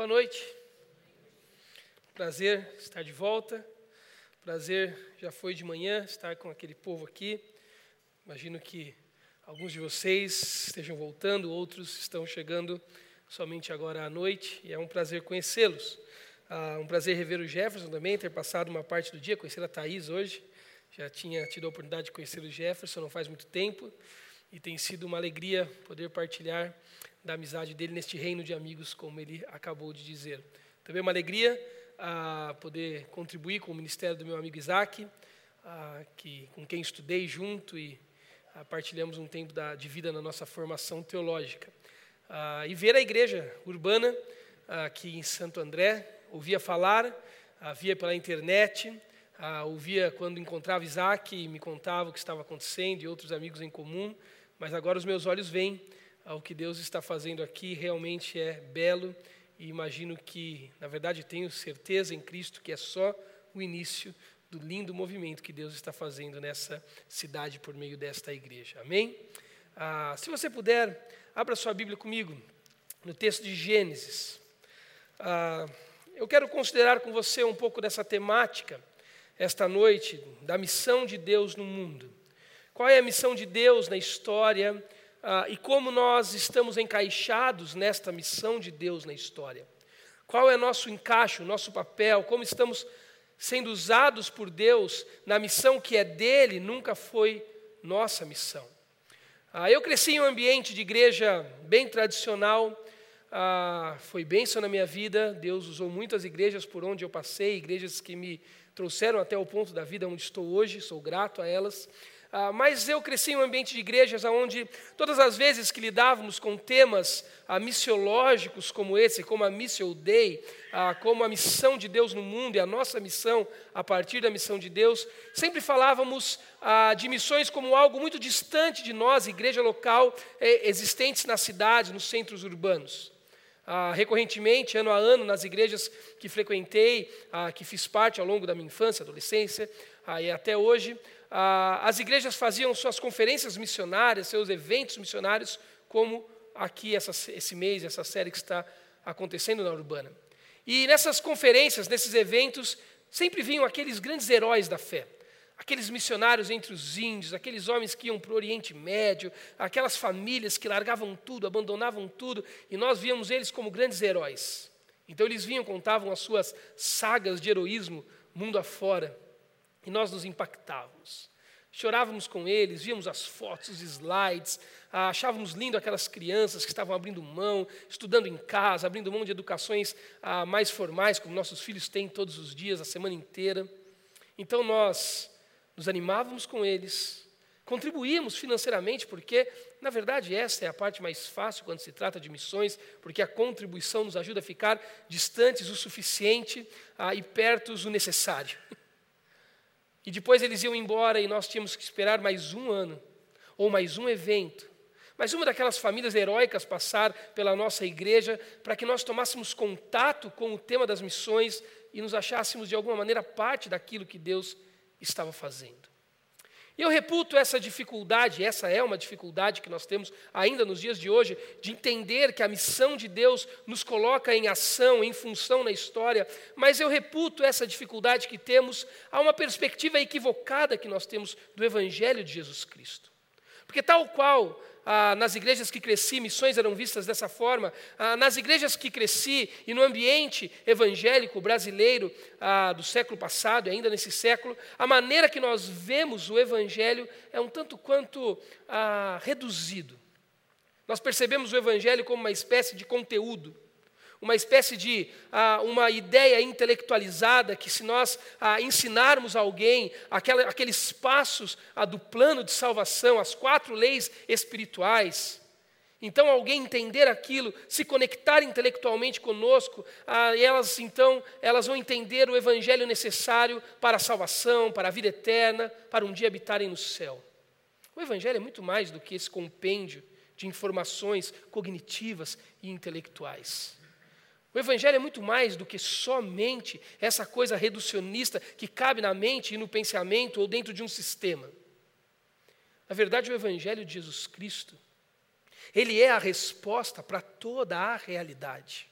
Boa noite. Prazer estar de volta. Prazer já foi de manhã estar com aquele povo aqui. Imagino que alguns de vocês estejam voltando, outros estão chegando somente agora à noite, e é um prazer conhecê-los. Ah, um prazer rever o Jefferson também, ter passado uma parte do dia, conhecer a Thaís hoje. Já tinha tido a oportunidade de conhecer o Jefferson não faz muito tempo, e tem sido uma alegria poder partilhar da amizade dele neste reino de amigos, como ele acabou de dizer. Também é uma alegria a poder contribuir com o ministério do meu amigo Isaac, a, que, com quem estudei junto e a, partilhamos um tempo da, de vida na nossa formação teológica. A, e ver a igreja urbana aqui em Santo André, ouvia falar, via pela internet, ouvia quando encontrava Isaac e me contava o que estava acontecendo e outros amigos em comum, mas agora os meus olhos veem ao que Deus está fazendo aqui realmente é belo e imagino que, na verdade, tenho certeza em Cristo que é só o início do lindo movimento que Deus está fazendo nessa cidade por meio desta igreja. Amém? Ah, se você puder, abra sua Bíblia comigo no texto de Gênesis. Ah, eu quero considerar com você um pouco dessa temática esta noite da missão de Deus no mundo. Qual é a missão de Deus na história? ah, e como nós estamos encaixados nesta missão de Deus na história. Qual é nosso encaixe, nosso papel, como estamos sendo usados por Deus na missão que é dele, nunca foi nossa missão. Ah, eu cresci em um ambiente de igreja bem tradicional, ah, foi bênção na minha vida, Deus usou muitas igrejas por onde eu passei, igrejas que me trouxeram até o ponto da vida onde estou hoje, sou grato a elas. Ah, mas eu cresci em um ambiente de igrejas onde todas as vezes que lidávamos com temas ah, missiológicos como esse, como a Missio Dei, ah, como a missão de Deus no mundo e a nossa missão a partir da missão de Deus, sempre falávamos de missões como algo muito distante de nós, igreja local eh, existentes na cidade, nos centros urbanos. Ah, recorrentemente, ano a ano, nas igrejas que frequentei, ah, que fiz parte ao longo da minha infância, adolescência e até hoje, ah, as igrejas faziam suas conferências missionárias, seus eventos missionários, como aqui essa, esse mês, essa série que está acontecendo na Urbana. E nessas conferências, nesses eventos, sempre vinham aqueles grandes heróis da fé. Aqueles missionários entre os índios, aqueles homens que iam para o Oriente Médio, aquelas famílias que largavam tudo, abandonavam tudo, e nós víamos eles como grandes heróis. Então eles vinham, contavam as suas sagas de heroísmo mundo afora. E nós nos impactávamos. Chorávamos com eles, víamos as fotos, os slides, achávamos lindo aquelas crianças que estavam abrindo mão, estudando em casa, abrindo mão de educações ah, mais formais, como nossos filhos têm todos os dias, a semana inteira. Então nós nos animávamos com eles, contribuímos financeiramente, porque, na verdade, essa é a parte mais fácil quando se trata de missões, porque a contribuição nos ajuda a ficar distantes o suficiente ah, e pertos o necessário. E depois eles iam embora e nós tínhamos que esperar mais um ano, ou mais um evento. Mas uma daquelas famílias heróicas passar pela nossa igreja para que nós tomássemos contato com o tema das missões e nos achássemos de alguma maneira parte daquilo que Deus estava fazendo. Eu reputo essa dificuldade, essa é uma dificuldade que nós temos ainda nos dias de hoje, de entender que a missão de Deus nos coloca em ação, em função na história, mas eu reputo essa dificuldade que temos a uma perspectiva equivocada que nós temos do Evangelho de Jesus Cristo. Porque, tal qual ah, nas igrejas que cresci, missões eram vistas dessa forma. Ah, nas igrejas que cresci e no ambiente evangélico brasileiro ah, do século passado, e ainda nesse século, a maneira que nós vemos o evangelho é um tanto quanto ah, reduzido. Nós percebemos o evangelho como uma espécie de conteúdo uma espécie de ah, uma ideia intelectualizada que se nós ah, ensinarmos a alguém aquela, aqueles passos ah, do plano de salvação, as quatro leis espirituais, então alguém entender aquilo, se conectar intelectualmente conosco, ah, elas então elas vão entender o evangelho necessário para a salvação, para a vida eterna, para um dia habitarem no céu. O evangelho é muito mais do que esse compêndio de informações cognitivas e intelectuais. O Evangelho é muito mais do que somente essa coisa reducionista que cabe na mente e no pensamento ou dentro de um sistema. Na verdade, o Evangelho de Jesus Cristo, ele é a resposta para toda a realidade.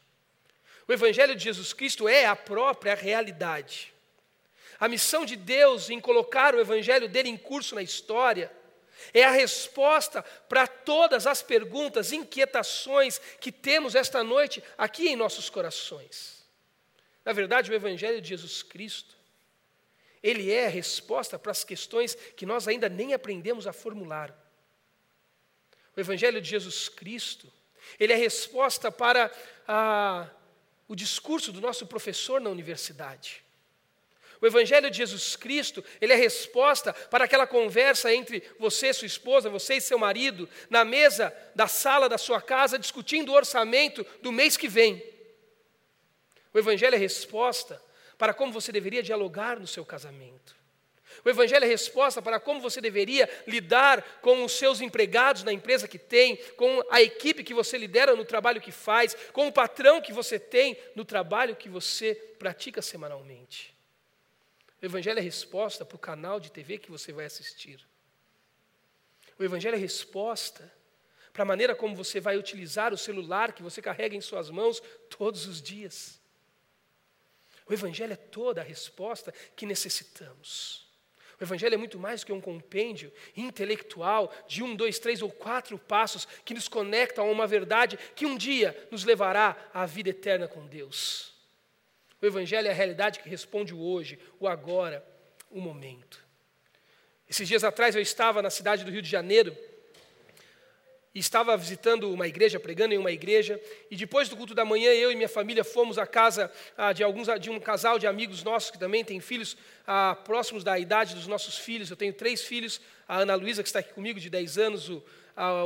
O Evangelho de Jesus Cristo é a própria realidade. A missão de Deus em colocar o Evangelho dele em curso na história é a resposta para todas as perguntas, inquietações que temos esta noite aqui em nossos corações. Na verdade, o Evangelho de Jesus Cristo, ele é a resposta para as questões que nós ainda nem aprendemos a formular. O Evangelho de Jesus Cristo, ele é a resposta para a, o discurso do nosso professor na universidade. O Evangelho de Jesus Cristo, ele é resposta para aquela conversa entre você, sua esposa, você e seu marido, na mesa da sala da sua casa, discutindo o orçamento do mês que vem. O Evangelho é resposta para como você deveria dialogar no seu casamento. O Evangelho é resposta para como você deveria lidar com os seus empregados na empresa que tem, com a equipe que você lidera no trabalho que faz, com o patrão que você tem no trabalho que você pratica semanalmente. O Evangelho é resposta para o canal de TV que você vai assistir. O Evangelho é resposta para a maneira como você vai utilizar o celular que você carrega em suas mãos todos os dias. O Evangelho é toda a resposta que necessitamos. O Evangelho é muito mais que um compêndio intelectual de um, dois, três ou quatro passos que nos conectam a uma verdade que um dia nos levará à vida eterna com Deus. O Evangelho é a realidade que responde o hoje, o agora, o momento. Esses dias atrás eu estava na cidade do Rio de Janeiro e estava visitando uma igreja, pregando em uma igreja, e depois do culto da manhã eu e minha família fomos à casa ah, de alguns de um casal de amigos nossos que também têm filhos ah, próximos da idade dos nossos filhos. Eu tenho três filhos, a Ana Luísa que está aqui comigo de 10 anos, o,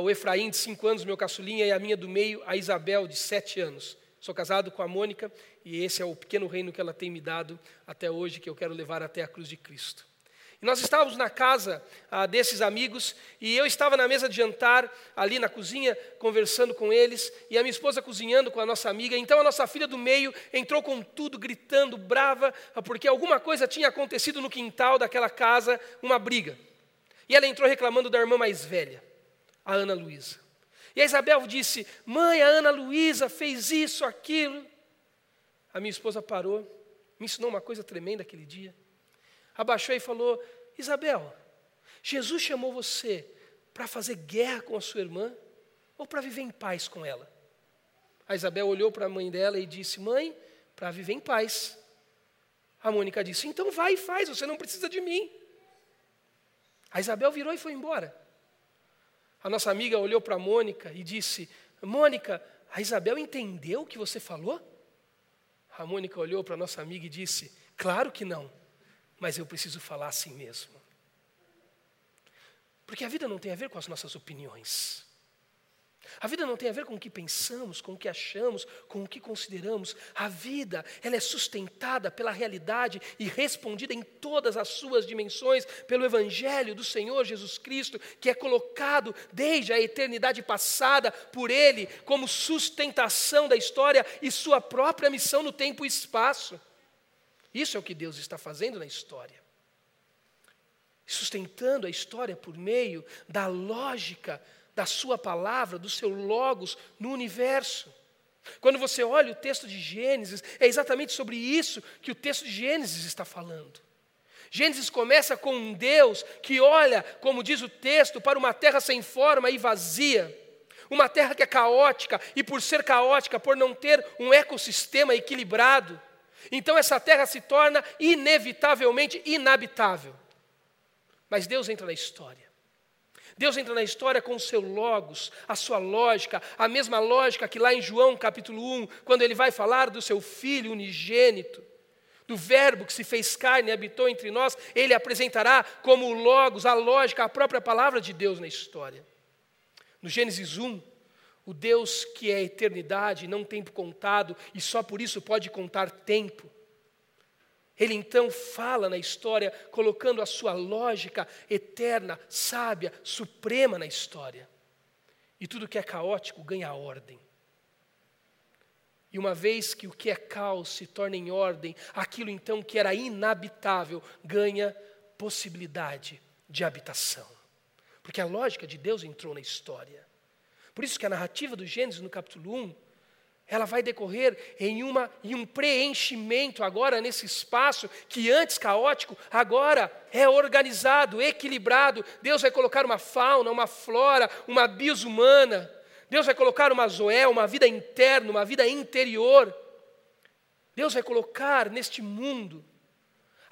o Efraim de 5 anos, meu caçulinha, e a minha do meio, a Isabel de 7 anos. Sou casado com a Mônica e esse é o pequeno reino que ela tem me dado até hoje, que eu quero levar até a cruz de Cristo. E nós estávamos na casa ah, desses amigos e eu estava na mesa de jantar, ali na cozinha, conversando com eles, e a minha esposa cozinhando com a nossa amiga. Então a nossa filha do meio entrou com tudo, gritando, brava, porque alguma coisa tinha acontecido no quintal daquela casa, uma briga. E ela entrou reclamando da irmã mais velha, a Ana Luísa. E a Isabel disse: Mãe, a Ana Luísa fez isso, aquilo. A minha esposa parou, me ensinou uma coisa tremenda aquele dia. Abaixou e falou: Isabel, Jesus chamou você para fazer guerra com a sua irmã ou para viver em paz com ela? A Isabel olhou para a mãe dela e disse: Mãe, para viver em paz. A Mônica disse: Então vai e faz, você não precisa de mim. A Isabel virou e foi embora. A nossa amiga olhou para Mônica e disse: Mônica, a Isabel entendeu o que você falou? A Mônica olhou para a nossa amiga e disse: Claro que não, mas eu preciso falar assim mesmo. Porque a vida não tem a ver com as nossas opiniões. A vida não tem a ver com o que pensamos, com o que achamos, com o que consideramos. A vida, ela é sustentada pela realidade e respondida em todas as suas dimensões pelo evangelho do Senhor Jesus Cristo, que é colocado desde a eternidade passada por ele como sustentação da história e sua própria missão no tempo e espaço. Isso é o que Deus está fazendo na história. Sustentando a história por meio da lógica da sua palavra, do seu logos no universo. Quando você olha o texto de Gênesis, é exatamente sobre isso que o texto de Gênesis está falando. Gênesis começa com um Deus que olha, como diz o texto, para uma terra sem forma e vazia. Uma terra que é caótica, e por ser caótica, por não ter um ecossistema equilibrado, então essa terra se torna inevitavelmente inabitável. Mas Deus entra na história. Deus entra na história com o seu logos, a sua lógica, a mesma lógica que lá em João capítulo 1, quando ele vai falar do seu filho unigênito, do verbo que se fez carne e habitou entre nós, ele apresentará como o logos, a lógica, a própria palavra de Deus na história. No Gênesis 1, o Deus que é eternidade, não tempo contado, e só por isso pode contar tempo, ele então fala na história, colocando a sua lógica eterna, sábia, suprema na história. E tudo que é caótico ganha ordem. E uma vez que o que é caos se torna em ordem, aquilo então que era inabitável ganha possibilidade de habitação. Porque a lógica de Deus entrou na história. Por isso que a narrativa do Gênesis no capítulo 1 ela vai decorrer em, uma, em um preenchimento agora nesse espaço que antes caótico, agora é organizado, equilibrado. Deus vai colocar uma fauna, uma flora, uma bios humana. Deus vai colocar uma zoé, uma vida interna, uma vida interior. Deus vai colocar neste mundo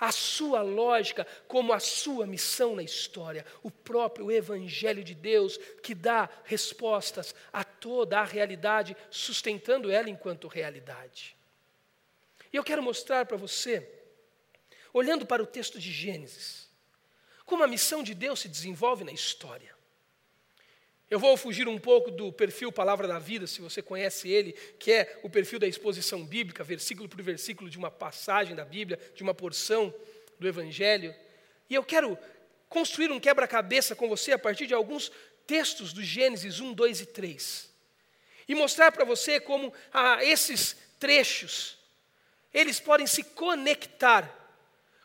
a sua lógica como a sua missão na história, o próprio Evangelho de Deus que dá respostas a toda a realidade, sustentando ela enquanto realidade. E eu quero mostrar para você, olhando para o texto de Gênesis, como a missão de Deus se desenvolve na história. Eu vou fugir um pouco do perfil Palavra da Vida, se você conhece ele, que é o perfil da exposição bíblica, versículo por versículo de uma passagem da Bíblia, de uma porção do Evangelho. E eu quero construir um quebra-cabeça com você a partir de alguns textos do Gênesis 1, 2 e 3. E mostrar para você como ah, esses trechos, eles podem se conectar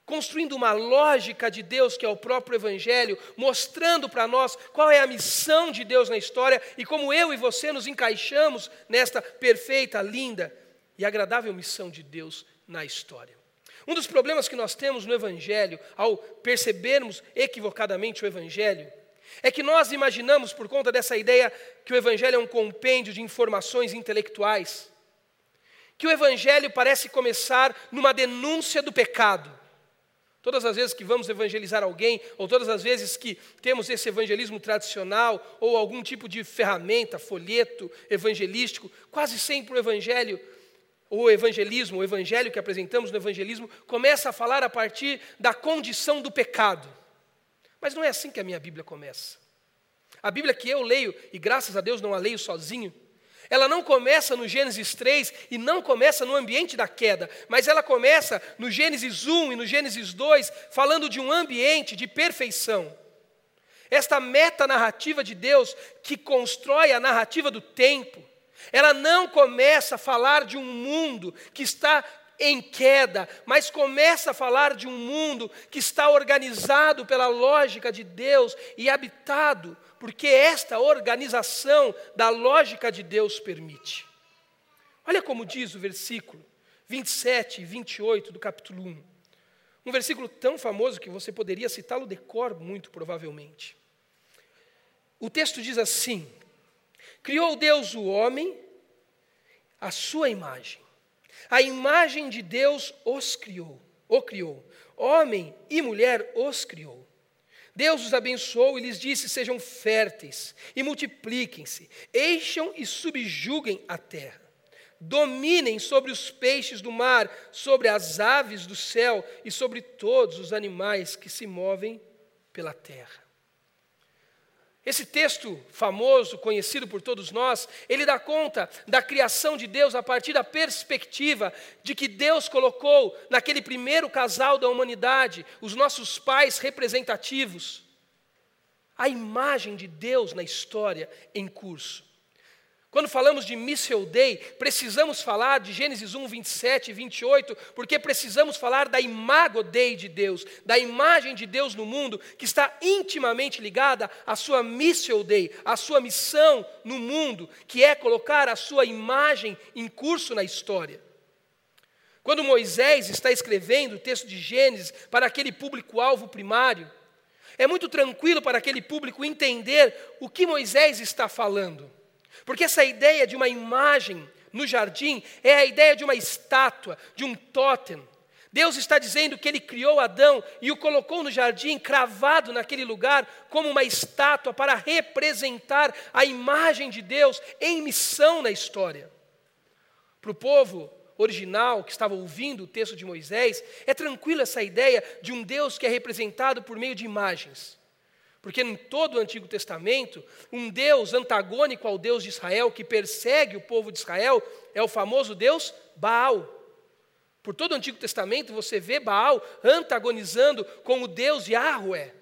construindo uma lógica de Deus, que é o próprio Evangelho, mostrando para nós qual é a missão de Deus na história e como eu e você nos encaixamos nesta perfeita, linda e agradável missão de Deus na história. Um dos problemas que nós temos no Evangelho, ao percebermos equivocadamente o Evangelho, é que nós imaginamos, por conta dessa ideia, que o Evangelho é um compêndio de informações intelectuais, que o Evangelho parece começar numa denúncia do pecado Todas as vezes que vamos evangelizar alguém, ou todas as vezes que temos esse evangelismo tradicional, ou algum tipo de ferramenta, folheto evangelístico, quase sempre o evangelho, o evangelismo, o evangelho que apresentamos no evangelismo, começa a falar a partir da condição do pecado. Mas não é assim que a minha Bíblia começa. A Bíblia que eu leio, e graças a Deus não a leio sozinho, ela não começa no Gênesis 3 e não começa no ambiente da queda, mas ela começa no Gênesis 1 e no Gênesis 2, falando de um ambiente de perfeição. Esta meta-narrativa de Deus que constrói a narrativa do tempo, ela não começa a falar de um mundo que está em queda, mas começa a falar de um mundo que está organizado pela lógica de Deus e habitado porque esta organização da lógica de Deus permite. Olha como diz o versículo 27 e 28 do capítulo 1. Um versículo tão famoso que você poderia citá-lo de cor, muito provavelmente. O texto diz assim: Criou Deus o homem, a sua imagem. A imagem de Deus os criou, o criou. Homem e mulher os criou. Deus os abençoou e lhes disse: Sejam férteis e multipliquem-se, encham e subjuguem a terra. Dominem sobre os peixes do mar, sobre as aves do céu e sobre todos os animais que se movem pela terra. Esse texto famoso, conhecido por todos nós, ele dá conta da criação de Deus a partir da perspectiva de que Deus colocou naquele primeiro casal da humanidade, os nossos pais representativos, a imagem de Deus na história em curso. Quando falamos de Missile Day, precisamos falar de Gênesis 1, 27 e 28, porque precisamos falar da imago Dei de Deus, da imagem de Deus no mundo, que está intimamente ligada à sua Missile Day, à sua missão no mundo, que é colocar a sua imagem em curso na história. Quando Moisés está escrevendo o texto de Gênesis para aquele público-alvo primário, é muito tranquilo para aquele público entender o que Moisés está falando. Porque essa ideia de uma imagem no jardim é a ideia de uma estátua, de um totem. Deus está dizendo que ele criou Adão e o colocou no jardim, cravado naquele lugar, como uma estátua para representar a imagem de Deus em missão na história. Para o povo original que estava ouvindo o texto de Moisés, é tranquila essa ideia de um Deus que é representado por meio de imagens. Porque em todo o Antigo Testamento, um Deus antagônico ao Deus de Israel, que persegue o povo de Israel, é o famoso Deus Baal. Por todo o Antigo Testamento, você vê Baal antagonizando com o Deus Yahweh.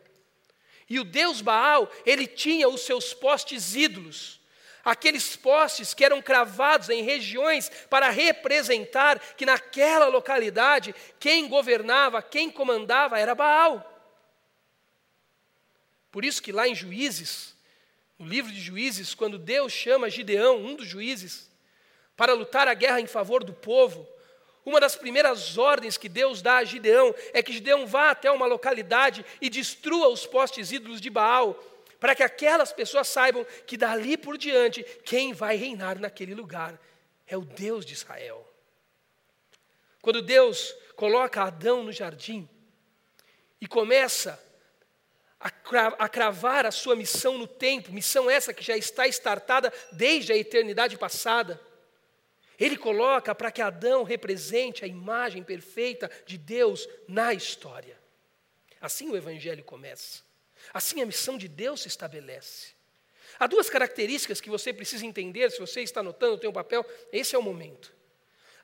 E o Deus Baal, ele tinha os seus postes ídolos. Aqueles postes que eram cravados em regiões para representar que naquela localidade quem governava, quem comandava era Baal. Por isso que lá em Juízes, no livro de Juízes, quando Deus chama Gideão, um dos juízes, para lutar a guerra em favor do povo, uma das primeiras ordens que Deus dá a Gideão é que Gideão vá até uma localidade e destrua os postes ídolos de Baal, para que aquelas pessoas saibam que dali por diante quem vai reinar naquele lugar é o Deus de Israel. Quando Deus coloca Adão no jardim e começa a cravar a sua missão no tempo, missão essa que já está estartada desde a eternidade passada, ele coloca para que Adão represente a imagem perfeita de Deus na história. Assim o Evangelho começa. Assim a missão de Deus se estabelece. Há duas características que você precisa entender, se você está anotando, tem um papel, esse é o momento.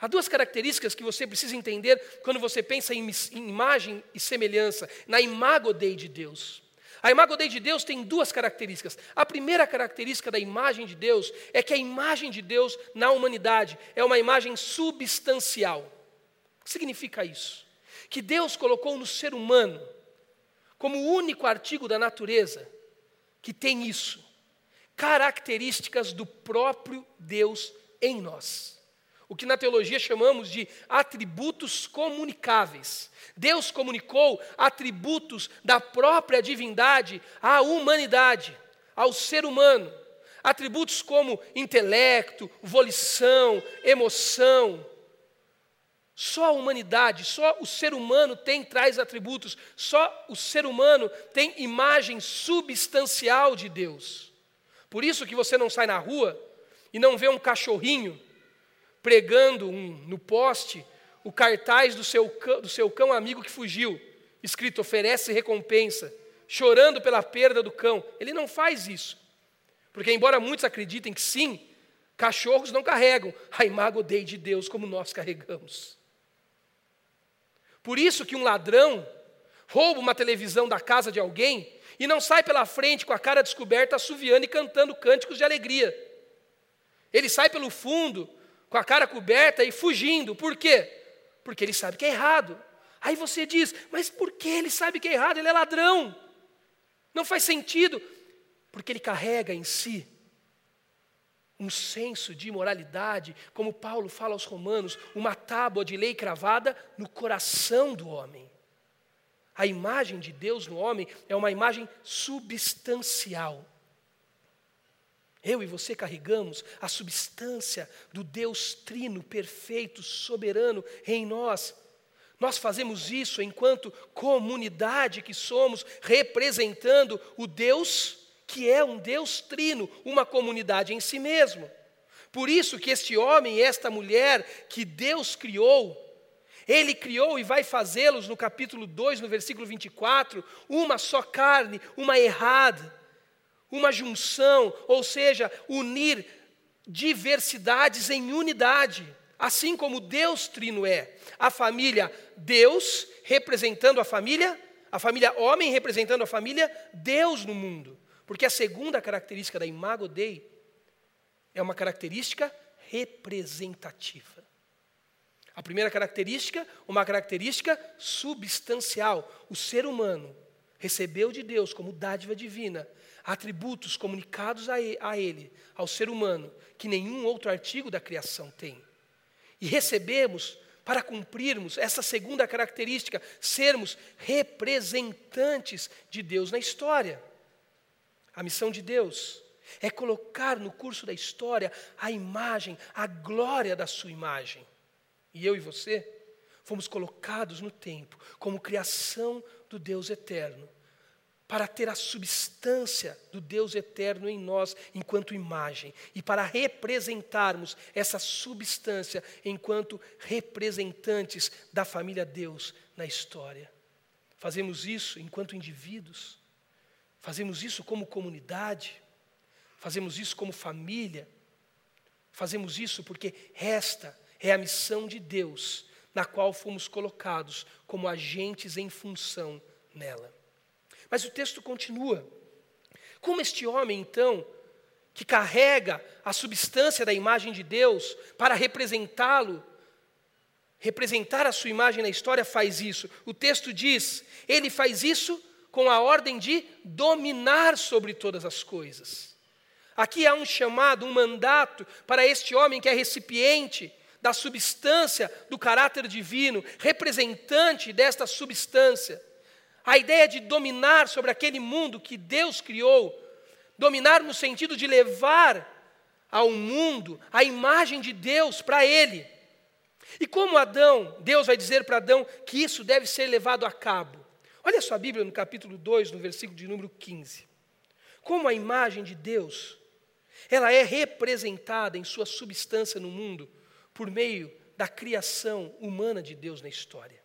Há duas características que você precisa entender quando você pensa em, em imagem e semelhança, na imago Dei de Deus. A imagem Dei de Deus tem duas características. A primeira característica da imagem de Deus é que a imagem de Deus na humanidade é uma imagem substancial. O que significa isso? Que Deus colocou no ser humano, como o único artigo da natureza que tem isso, características do próprio Deus em nós o que na teologia chamamos de atributos comunicáveis. Deus comunicou atributos da própria divindade à humanidade, ao ser humano. Atributos como intelecto, volição, emoção. Só a humanidade, só o ser humano tem tais atributos, só o ser humano tem imagem substancial de Deus. Por isso que você não sai na rua e não vê um cachorrinho pregando um, no poste o cartaz do seu, cão, do seu cão amigo que fugiu, escrito oferece recompensa, chorando pela perda do cão. Ele não faz isso. Porque, embora muitos acreditem que sim, cachorros não carregam a imago Dei de Deus como nós carregamos. Por isso que um ladrão rouba uma televisão da casa de alguém e não sai pela frente com a cara descoberta, assoviando e cantando cânticos de alegria. Ele sai pelo fundo, com a cara coberta e fugindo. Por quê? Porque ele sabe que é errado. Aí você diz, mas por que ele sabe que é errado? Ele é ladrão. Não faz sentido. Porque ele carrega em si um senso de imoralidade, como Paulo fala aos Romanos, uma tábua de lei cravada no coração do homem. A imagem de Deus no homem é uma imagem substancial. Eu e você carregamos a substância do Deus trino, perfeito, soberano em nós. Nós fazemos isso enquanto comunidade que somos, representando o Deus que é um Deus trino, uma comunidade em si mesmo. Por isso que este homem e esta mulher que Deus criou, ele criou e vai fazê-los no capítulo 2, no versículo 24, uma só carne, uma errada uma junção, ou seja, unir diversidades em unidade, assim como Deus trino é. A família Deus representando a família, a família homem representando a família Deus no mundo. Porque a segunda característica da imago Dei é uma característica representativa. A primeira característica, uma característica substancial. O ser humano recebeu de Deus como dádiva divina atributos comunicados a ele, ao ser humano, que nenhum outro artigo da criação tem. E recebemos, para cumprirmos essa segunda característica, sermos representantes de Deus na história. A missão de Deus é colocar no curso da história a imagem, a glória da sua imagem. E eu e você fomos colocados no tempo como criação do Deus eterno para ter a substância do Deus eterno em nós enquanto imagem e para representarmos essa substância enquanto representantes da família Deus na história. Fazemos isso enquanto indivíduos, fazemos isso como comunidade, fazemos isso como família, fazemos isso porque esta é a missão de Deus na qual fomos colocados como agentes em função nela. Mas o texto continua. Como este homem, então, que carrega a substância da imagem de Deus para representá-lo, representar a sua imagem na história, faz isso? O texto diz: ele faz isso com a ordem de dominar sobre todas as coisas. Aqui há um chamado, um mandato para este homem que é recipiente da substância do caráter divino, representante desta substância. A ideia de dominar sobre aquele mundo que Deus criou, dominar no sentido de levar ao mundo a imagem de Deus para ele. E como Adão, Deus vai dizer para Adão que isso deve ser levado a cabo. Olha sua Bíblia no capítulo 2, no versículo de número 15. Como a imagem de Deus, ela é representada em sua substância no mundo por meio da criação humana de Deus na história.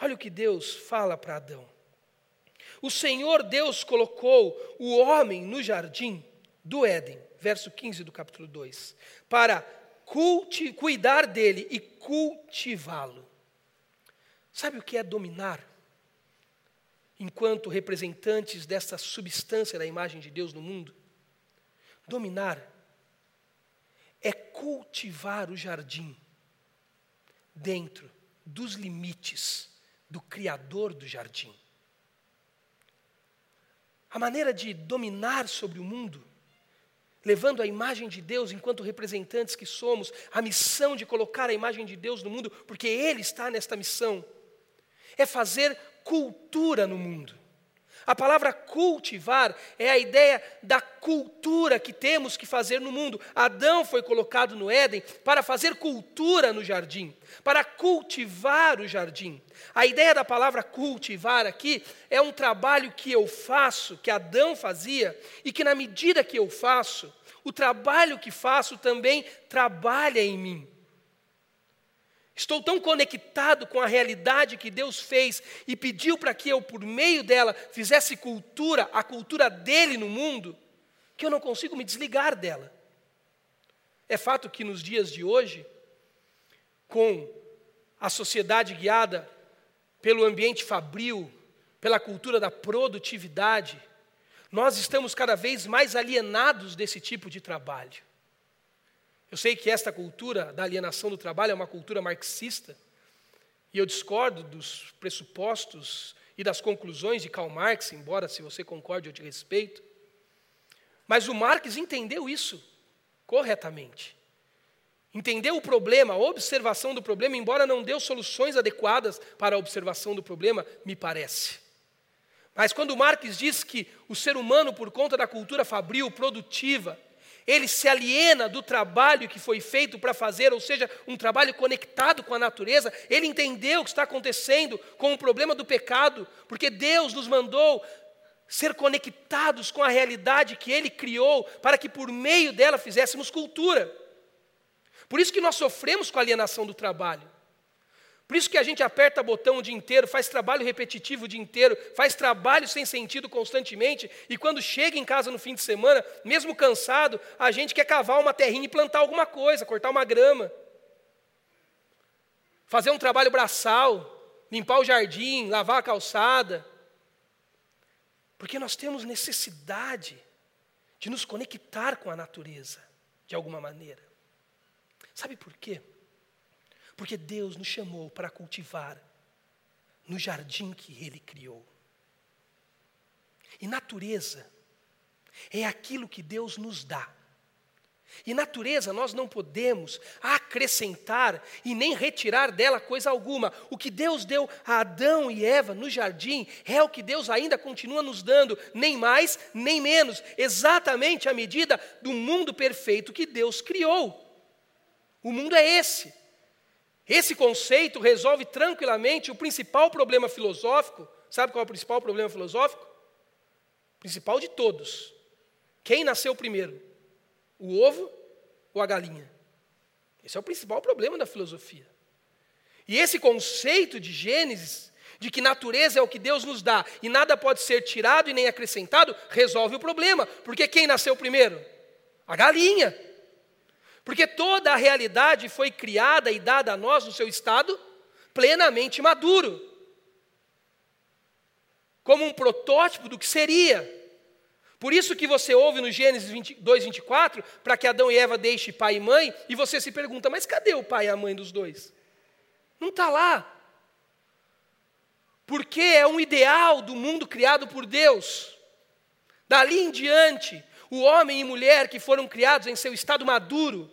Olha o que Deus fala para Adão. O Senhor Deus colocou o homem no jardim do Éden, verso 15 do capítulo 2, para cuidar dele e cultivá-lo. Sabe o que é dominar? Enquanto representantes dessa substância da imagem de Deus no mundo, dominar é cultivar o jardim dentro dos limites do Criador do jardim. A maneira de dominar sobre o mundo, levando a imagem de Deus enquanto representantes que somos, a missão de colocar a imagem de Deus no mundo, porque Ele está nesta missão, é fazer cultura no mundo. A palavra cultivar é a ideia da cultura que temos que fazer no mundo. Adão foi colocado no Éden para fazer cultura no jardim, para cultivar o jardim. A ideia da palavra cultivar aqui é um trabalho que eu faço, que Adão fazia, e que na medida que eu faço, o trabalho que faço também trabalha em mim. Estou tão conectado com a realidade que Deus fez e pediu para que eu, por meio dela, fizesse cultura, a cultura dele no mundo, que eu não consigo me desligar dela. É fato que nos dias de hoje, com a sociedade guiada pelo ambiente fabril, pela cultura da produtividade, nós estamos cada vez mais alienados desse tipo de trabalho. Eu sei que esta cultura da alienação do trabalho é uma cultura marxista, e eu discordo dos pressupostos e das conclusões de Karl Marx, embora se você concorde eu te respeito. Mas o Marx entendeu isso corretamente. Entendeu o problema, a observação do problema, embora não deu soluções adequadas para a observação do problema, me parece. Mas quando Marx diz que o ser humano, por conta da cultura fabril, produtiva, ele se aliena do trabalho que foi feito para fazer, ou seja, um trabalho conectado com a natureza. Ele entendeu o que está acontecendo com o problema do pecado, porque Deus nos mandou ser conectados com a realidade que Ele criou, para que por meio dela fizéssemos cultura. Por isso que nós sofremos com a alienação do trabalho. Por isso que a gente aperta botão o dia inteiro, faz trabalho repetitivo o dia inteiro, faz trabalho sem sentido constantemente, e quando chega em casa no fim de semana, mesmo cansado, a gente quer cavar uma terrinha e plantar alguma coisa, cortar uma grama, fazer um trabalho braçal, limpar o jardim, lavar a calçada. Porque nós temos necessidade de nos conectar com a natureza, de alguma maneira. Sabe por quê? Porque Deus nos chamou para cultivar no jardim que Ele criou. E natureza é aquilo que Deus nos dá. E natureza nós não podemos acrescentar e nem retirar dela coisa alguma. O que Deus deu a Adão e Eva no jardim é o que Deus ainda continua nos dando, nem mais, nem menos, exatamente a medida do mundo perfeito que Deus criou. O mundo é esse. Esse conceito resolve tranquilamente o principal problema filosófico. Sabe qual é o principal problema filosófico? Principal de todos. Quem nasceu primeiro? O ovo ou a galinha? Esse é o principal problema da filosofia. E esse conceito de Gênesis, de que natureza é o que Deus nos dá e nada pode ser tirado e nem acrescentado, resolve o problema. Porque quem nasceu primeiro? A galinha. Porque toda a realidade foi criada e dada a nós no seu estado plenamente maduro como um protótipo do que seria. Por isso que você ouve no Gênesis 2, 24, para que Adão e Eva deixem pai e mãe, e você se pergunta, mas cadê o pai e a mãe dos dois? Não está lá. Porque é um ideal do mundo criado por Deus. Dali em diante, O homem e mulher que foram criados em seu estado maduro,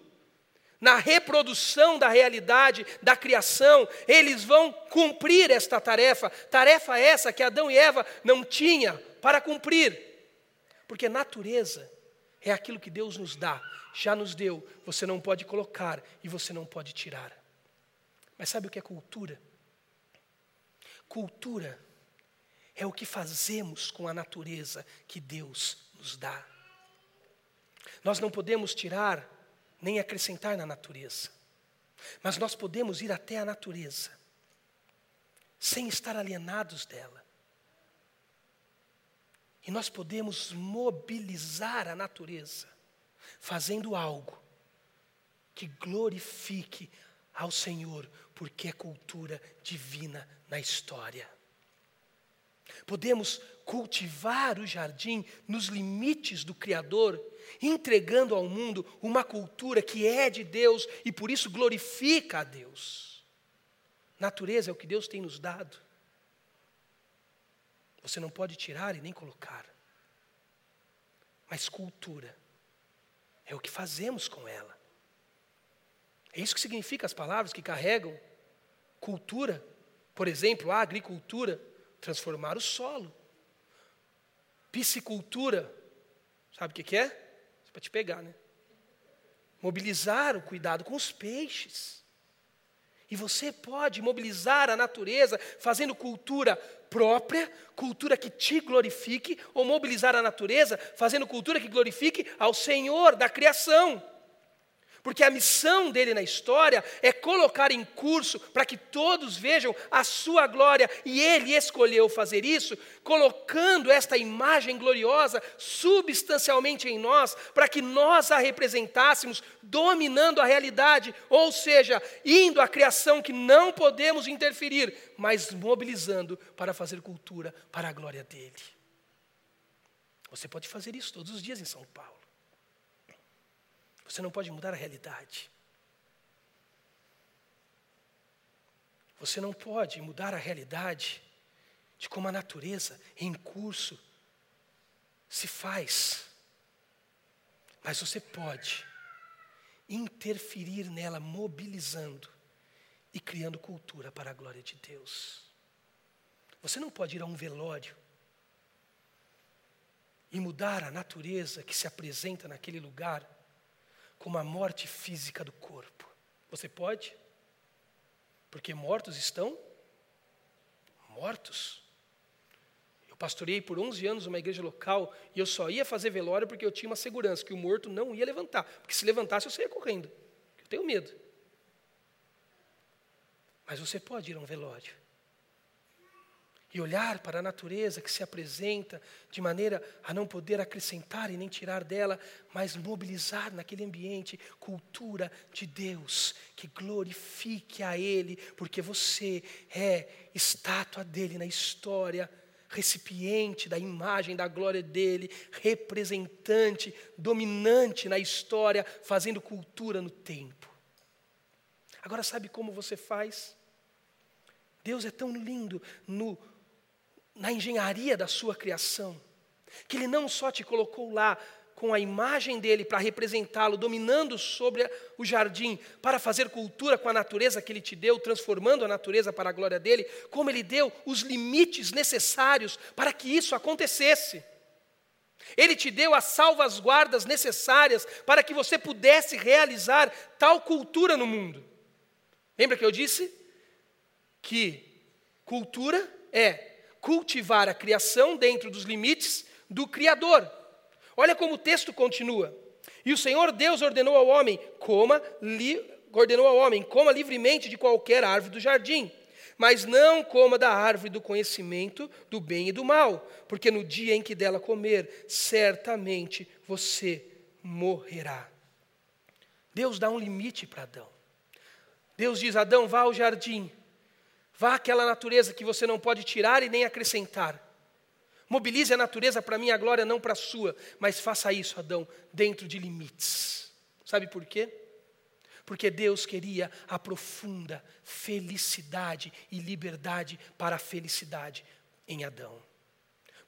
na reprodução da realidade da criação, eles vão cumprir esta tarefa, tarefa essa que Adão e Eva não tinham para cumprir. Porque natureza é aquilo que Deus nos dá, já nos deu, você não pode colocar e você não pode tirar. Mas sabe o que é cultura? Cultura é o que fazemos com a natureza que Deus nos dá. Nós não podemos tirar nem acrescentar na natureza, mas nós podemos ir até a natureza, sem estar alienados dela. E nós podemos mobilizar a natureza, fazendo algo que glorifique ao Senhor, porque é cultura divina na história. Podemos cultivar o jardim nos limites do Criador, entregando ao mundo uma cultura que é de Deus e por isso glorifica a Deus. Natureza é o que Deus tem nos dado. Você não pode tirar e nem colocar. Mas cultura é o que fazemos com ela. É isso que significa as palavras que carregam cultura. Por exemplo, a agricultura transformar o solo. Piscicultura, sabe o que, é? é para te pegar, né? Mobilizar o cuidado com os peixes. E você pode mobilizar a natureza fazendo cultura própria, cultura que te glorifique, ou mobilizar a natureza fazendo cultura que glorifique ao Senhor da criação. Porque a missão dele na história é colocar em curso para que todos vejam a sua glória, e ele escolheu fazer isso, colocando esta imagem gloriosa substancialmente em nós, para que nós a representássemos, dominando a realidade, ou seja, indo à criação que não podemos interferir, mas mobilizando para fazer cultura para a glória dele. Você pode fazer isso todos os dias em São Paulo. Você não pode mudar a realidade. Você não pode mudar a realidade de como a natureza em curso se faz. Mas você pode interferir nela, mobilizando e criando cultura para a glória de Deus. Você não pode ir a um velório e mudar a natureza que se apresenta naquele lugar como a morte física do corpo. Você pode? Porque mortos estão mortos. Eu pastorei por 11 anos uma igreja local e eu só ia fazer velório porque eu tinha uma segurança que o morto não ia levantar, porque se levantasse eu saía correndo. Eu tenho medo. Mas você pode ir a um velório e olhar para a natureza que se apresenta de maneira a não poder acrescentar e nem tirar dela, mas mobilizar naquele ambiente cultura de Deus que glorifique a Ele, porque você é estátua dele na história, recipiente da imagem da glória dele, representante, dominante na história, fazendo cultura no tempo. Agora, sabe como você faz? Deus é tão lindo no na engenharia da sua criação, que Ele não só te colocou lá com a imagem dele para representá-lo, dominando sobre o jardim, para fazer cultura com a natureza que ele te deu, transformando a natureza para a glória dele, como ele deu os limites necessários para que isso acontecesse. Ele te deu as salvas-guardas necessárias para que você pudesse realizar tal cultura no mundo. Lembra que eu disse que cultura é cultivar a criação dentro dos limites do Criador. Olha como o texto continua. E o Senhor Deus ordenou ao homem, coma, li, ordenou ao homem, coma livremente de qualquer árvore do jardim, mas não coma da árvore do conhecimento do bem e do mal, porque no dia em que dela comer, certamente você morrerá. Deus dá um limite para Adão. Deus diz: Adão, vá ao jardim, Vá àquela natureza que você não pode tirar e nem acrescentar. Mobilize a natureza para a minha glória, não para a sua. Mas faça isso, Adão, dentro de limites. Sabe por quê? Porque Deus queria a profunda felicidade e liberdade para a felicidade em Adão.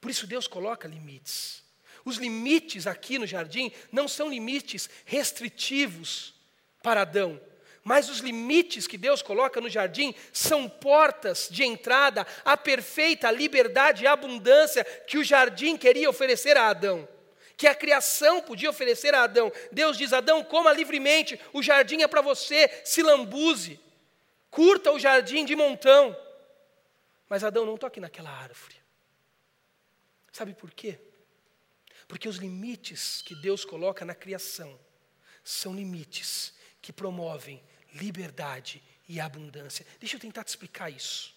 Por isso Deus coloca limites. Os limites aqui no jardim não são limites restritivos para Adão, mas os limites que Deus coloca no jardim são portas de entrada à perfeita liberdade e abundância que o jardim queria oferecer a Adão, que a criação podia oferecer a Adão. Deus diz: Adão, coma livremente, o jardim é para você, se lambuze, curta o jardim de montão. Mas Adão, não toque naquela árvore. Sabe por quê? Porque os limites que Deus coloca na criação são limites que promovem liberdade e abundância. Deixa eu tentar te explicar isso.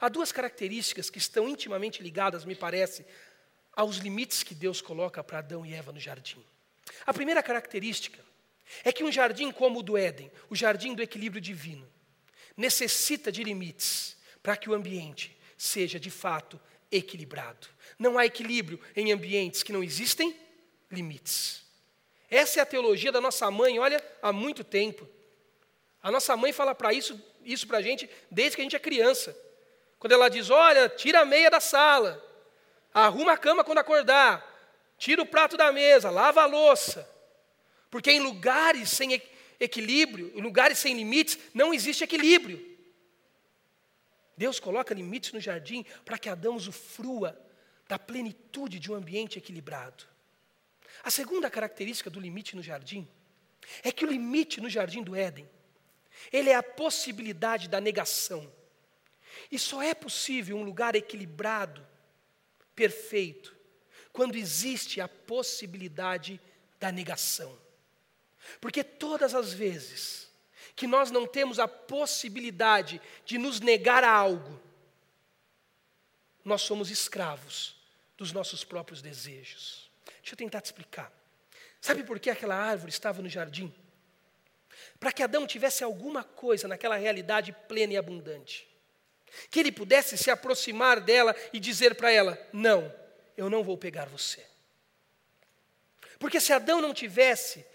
Há duas características que estão intimamente ligadas, me parece, aos limites que Deus coloca para Adão e Eva no jardim. A primeira característica é que um jardim como o do Éden, o jardim do equilíbrio divino, necessita de limites para que o ambiente seja de fato equilibrado. Não há equilíbrio em ambientes que não existem limites. Essa é a teologia da nossa mãe, olha, há muito tempo. A nossa mãe fala para isso, isso para a gente desde que a gente é criança. Quando ela diz: Olha, tira a meia da sala, arruma a cama quando acordar, tira o prato da mesa, lava a louça. Porque em lugares sem equilíbrio, em lugares sem limites, não existe equilíbrio. Deus coloca limites no jardim para que Adão usufrua da plenitude de um ambiente equilibrado. A segunda característica do limite no jardim é que o limite no jardim do Éden ele é a possibilidade da negação. E só é possível um lugar equilibrado, perfeito, quando existe a possibilidade da negação. Porque todas as vezes que nós não temos a possibilidade de nos negar a algo, nós somos escravos dos nossos próprios desejos. Deixa eu tentar te explicar. Sabe por que aquela árvore estava no jardim? Para que Adão tivesse alguma coisa naquela realidade plena e abundante. Que ele pudesse se aproximar dela e dizer para ela: Não, eu não vou pegar você. Porque se Adão não tivesse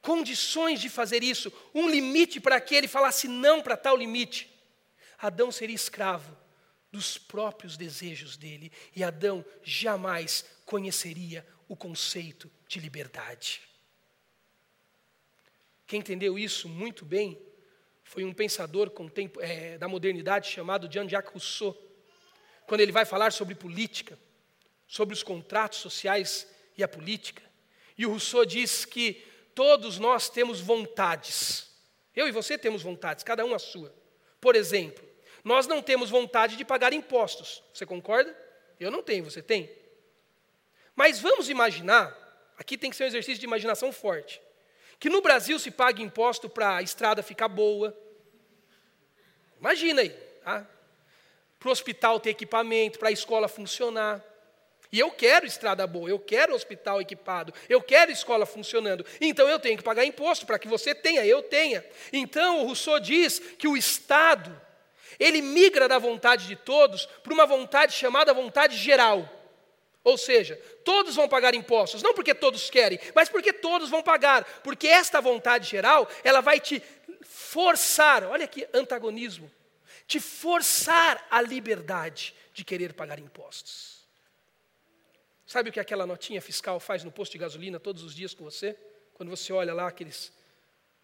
condições de fazer isso, um limite para que ele falasse não para tal limite, Adão seria escravo dos próprios desejos dele e Adão jamais conheceria o conceito de liberdade. Quem entendeu isso muito bem foi um pensador é, da modernidade chamado Jean-Jacques Rousseau. Quando ele vai falar sobre política, sobre os contratos sociais e a política. E o Rousseau diz que todos nós temos vontades. Eu e você temos vontades, cada um a sua. Por exemplo, nós não temos vontade de pagar impostos. Você concorda? Eu não tenho, você tem? Mas vamos imaginar, aqui tem que ser um exercício de imaginação forte que no Brasil se pague imposto para a estrada ficar boa. Imagina aí, tá? para o hospital ter equipamento, para a escola funcionar. E eu quero estrada boa, eu quero hospital equipado, eu quero escola funcionando. Então eu tenho que pagar imposto para que você tenha, eu tenha. Então o Rousseau diz que o Estado, ele migra da vontade de todos para uma vontade chamada vontade geral. Ou seja, todos vão pagar impostos, não porque todos querem, mas porque todos vão pagar, porque esta vontade geral, ela vai te forçar, olha que antagonismo, te forçar a liberdade de querer pagar impostos. Sabe o que aquela notinha fiscal faz no posto de gasolina todos os dias com você? Quando você olha lá aqueles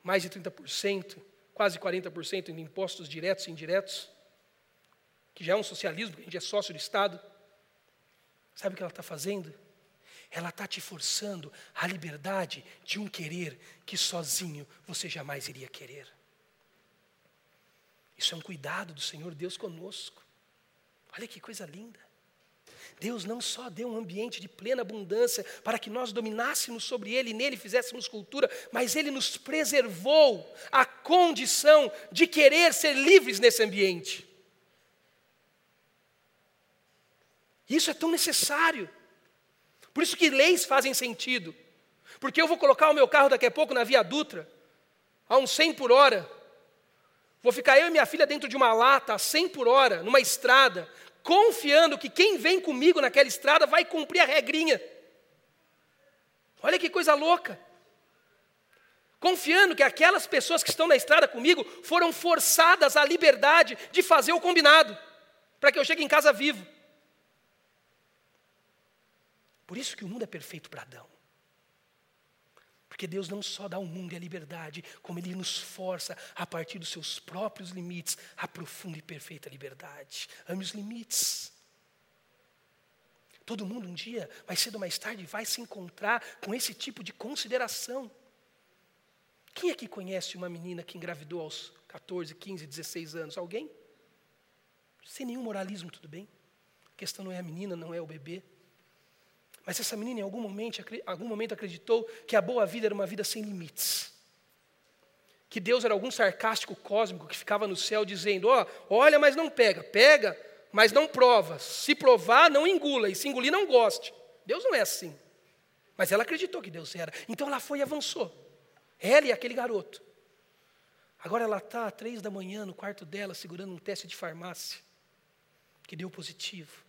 mais de 30%, quase 40% em impostos diretos e indiretos, que já é um socialismo, que a gente é sócio do Estado. Sabe o que ela está fazendo? Ela está te forçando a liberdade de um querer que sozinho você jamais iria querer. Isso é um cuidado do Senhor Deus conosco. Olha que coisa linda. Deus não só deu um ambiente de plena abundância para que nós dominássemos sobre ele e nele fizéssemos cultura, mas ele nos preservou a condição de querer ser livres nesse ambiente. Isso é tão necessário. Por isso que leis fazem sentido. Porque eu vou colocar o meu carro daqui a pouco na Via Dutra, a uns 100 por hora. Vou ficar eu e minha filha dentro de uma lata a 100 por hora, numa estrada, confiando que quem vem comigo naquela estrada vai cumprir a regrinha. Olha que coisa louca. Confiando que aquelas pessoas que estão na estrada comigo foram forçadas à liberdade de fazer o combinado, para que eu chegue em casa vivo. Por isso que o mundo é perfeito para Adão. Porque Deus não só dá ao mundo a liberdade, como Ele nos força, a partir dos seus próprios limites, a profunda e perfeita liberdade. Ame os limites. Todo mundo um dia, mais cedo ou mais tarde, vai se encontrar com esse tipo de consideração. Quem aqui conhece uma menina que engravidou aos 14, 15, 16 anos? Alguém? Sem nenhum moralismo, tudo bem? A questão não é a menina, não é o bebê. Mas essa menina, em algum momento, algum momento acreditou que a boa vida era uma vida sem limites. Que Deus era algum sarcástico cósmico que ficava no céu dizendo: Ó, oh, olha, mas não pega, pega, mas não prova. Se provar, não engula, e se engolir, não goste. Deus não é assim. Mas ela acreditou que Deus era. Então ela foi e avançou. Ela e aquele garoto. Agora ela está às três da manhã no quarto dela, segurando um teste de farmácia, que deu positivo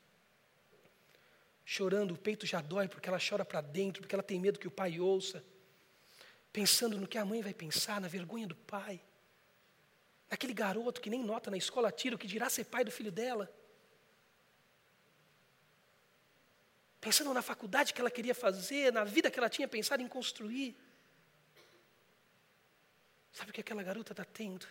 chorando, o peito já dói porque ela chora para dentro, porque ela tem medo que o pai ouça, pensando no que a mãe vai pensar, na vergonha do pai, naquele garoto que nem nota na escola tira o que dirá ser pai do filho dela, pensando na faculdade que ela queria fazer, na vida que ela tinha pensado em construir. Sabe o que aquela garota está tendo?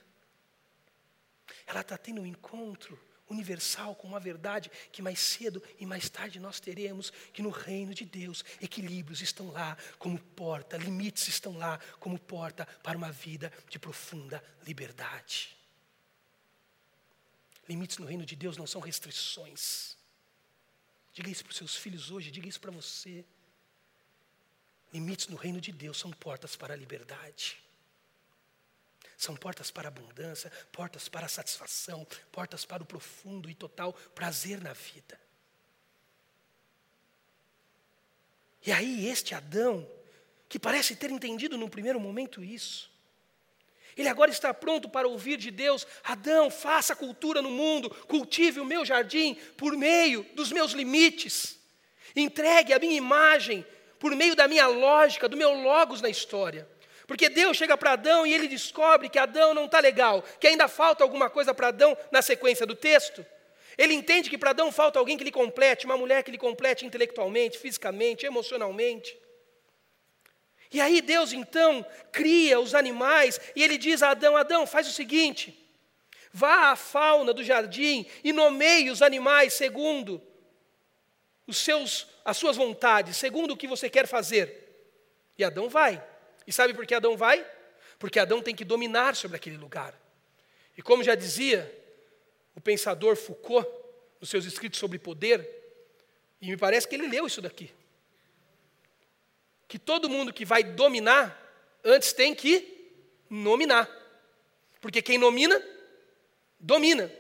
Ela está tendo um encontro universal com uma verdade que mais cedo e mais tarde nós teremos, que no reino de Deus equilíbrios estão lá como porta, limites estão lá como porta para uma vida de profunda liberdade. Limites no reino de Deus não são restrições. Diga isso para os seus filhos hoje, diga isso para você. Limites no reino de Deus são portas para a liberdade. São portas para abundância, portas para satisfação, portas para o profundo e total prazer na vida. E aí, este Adão, que parece ter entendido no primeiro momento isso, ele agora está pronto para ouvir de Deus: Adão, faça cultura no mundo, cultive o meu jardim por meio dos meus limites, entregue a minha imagem por meio da minha lógica, do meu logos na história. Porque Deus chega para Adão e ele descobre que Adão não está legal, que ainda falta alguma coisa para Adão na sequência do texto. Ele entende que para Adão falta alguém que lhe complete, uma mulher que lhe complete intelectualmente, fisicamente, emocionalmente. E aí Deus então cria os animais e ele diz a Adão: Adão, faz o seguinte, vá à fauna do jardim e nomeie os animais segundo os seus, as suas vontades, segundo o que você quer fazer. E Adão vai. E sabe por que Adão vai? Porque Adão tem que dominar sobre aquele lugar. E como já dizia o pensador Foucault, nos seus escritos sobre poder, e me parece que ele leu isso daqui. Que todo mundo que vai dominar, antes tem que nominar. Porque quem nomina, domina.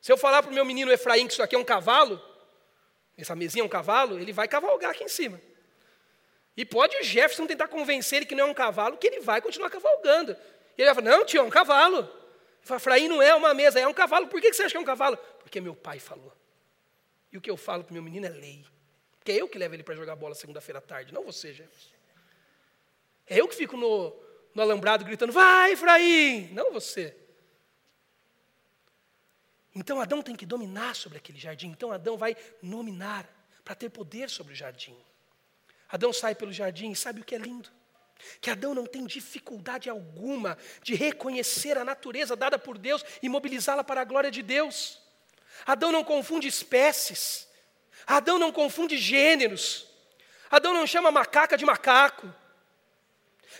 Se eu falar para o meu menino Efraim que isso aqui é um cavalo, essa mesinha é um cavalo, ele vai cavalgar aqui em cima. E pode o Jefferson tentar convencer ele que não é um cavalo, que ele vai continuar cavalgando. E ele vai falar, não, tio, é um cavalo. Fala, Fraí não é uma mesa, é um cavalo. Por que você acha que é um cavalo? Porque meu pai falou. E o que eu falo para meu menino é lei. Porque é eu que levo ele para jogar bola segunda-feira à tarde, não você, Jefferson. É eu que fico no, no alambrado gritando, vai, Efraim, não você. Então Adão tem que dominar sobre aquele jardim. Então Adão vai nominar para ter poder sobre o jardim. Adão sai pelo jardim e sabe o que é lindo? Que Adão não tem dificuldade alguma de reconhecer a natureza dada por Deus e mobilizá-la para a glória de Deus. Adão não confunde espécies. Adão não confunde gêneros. Adão não chama macaca de macaco.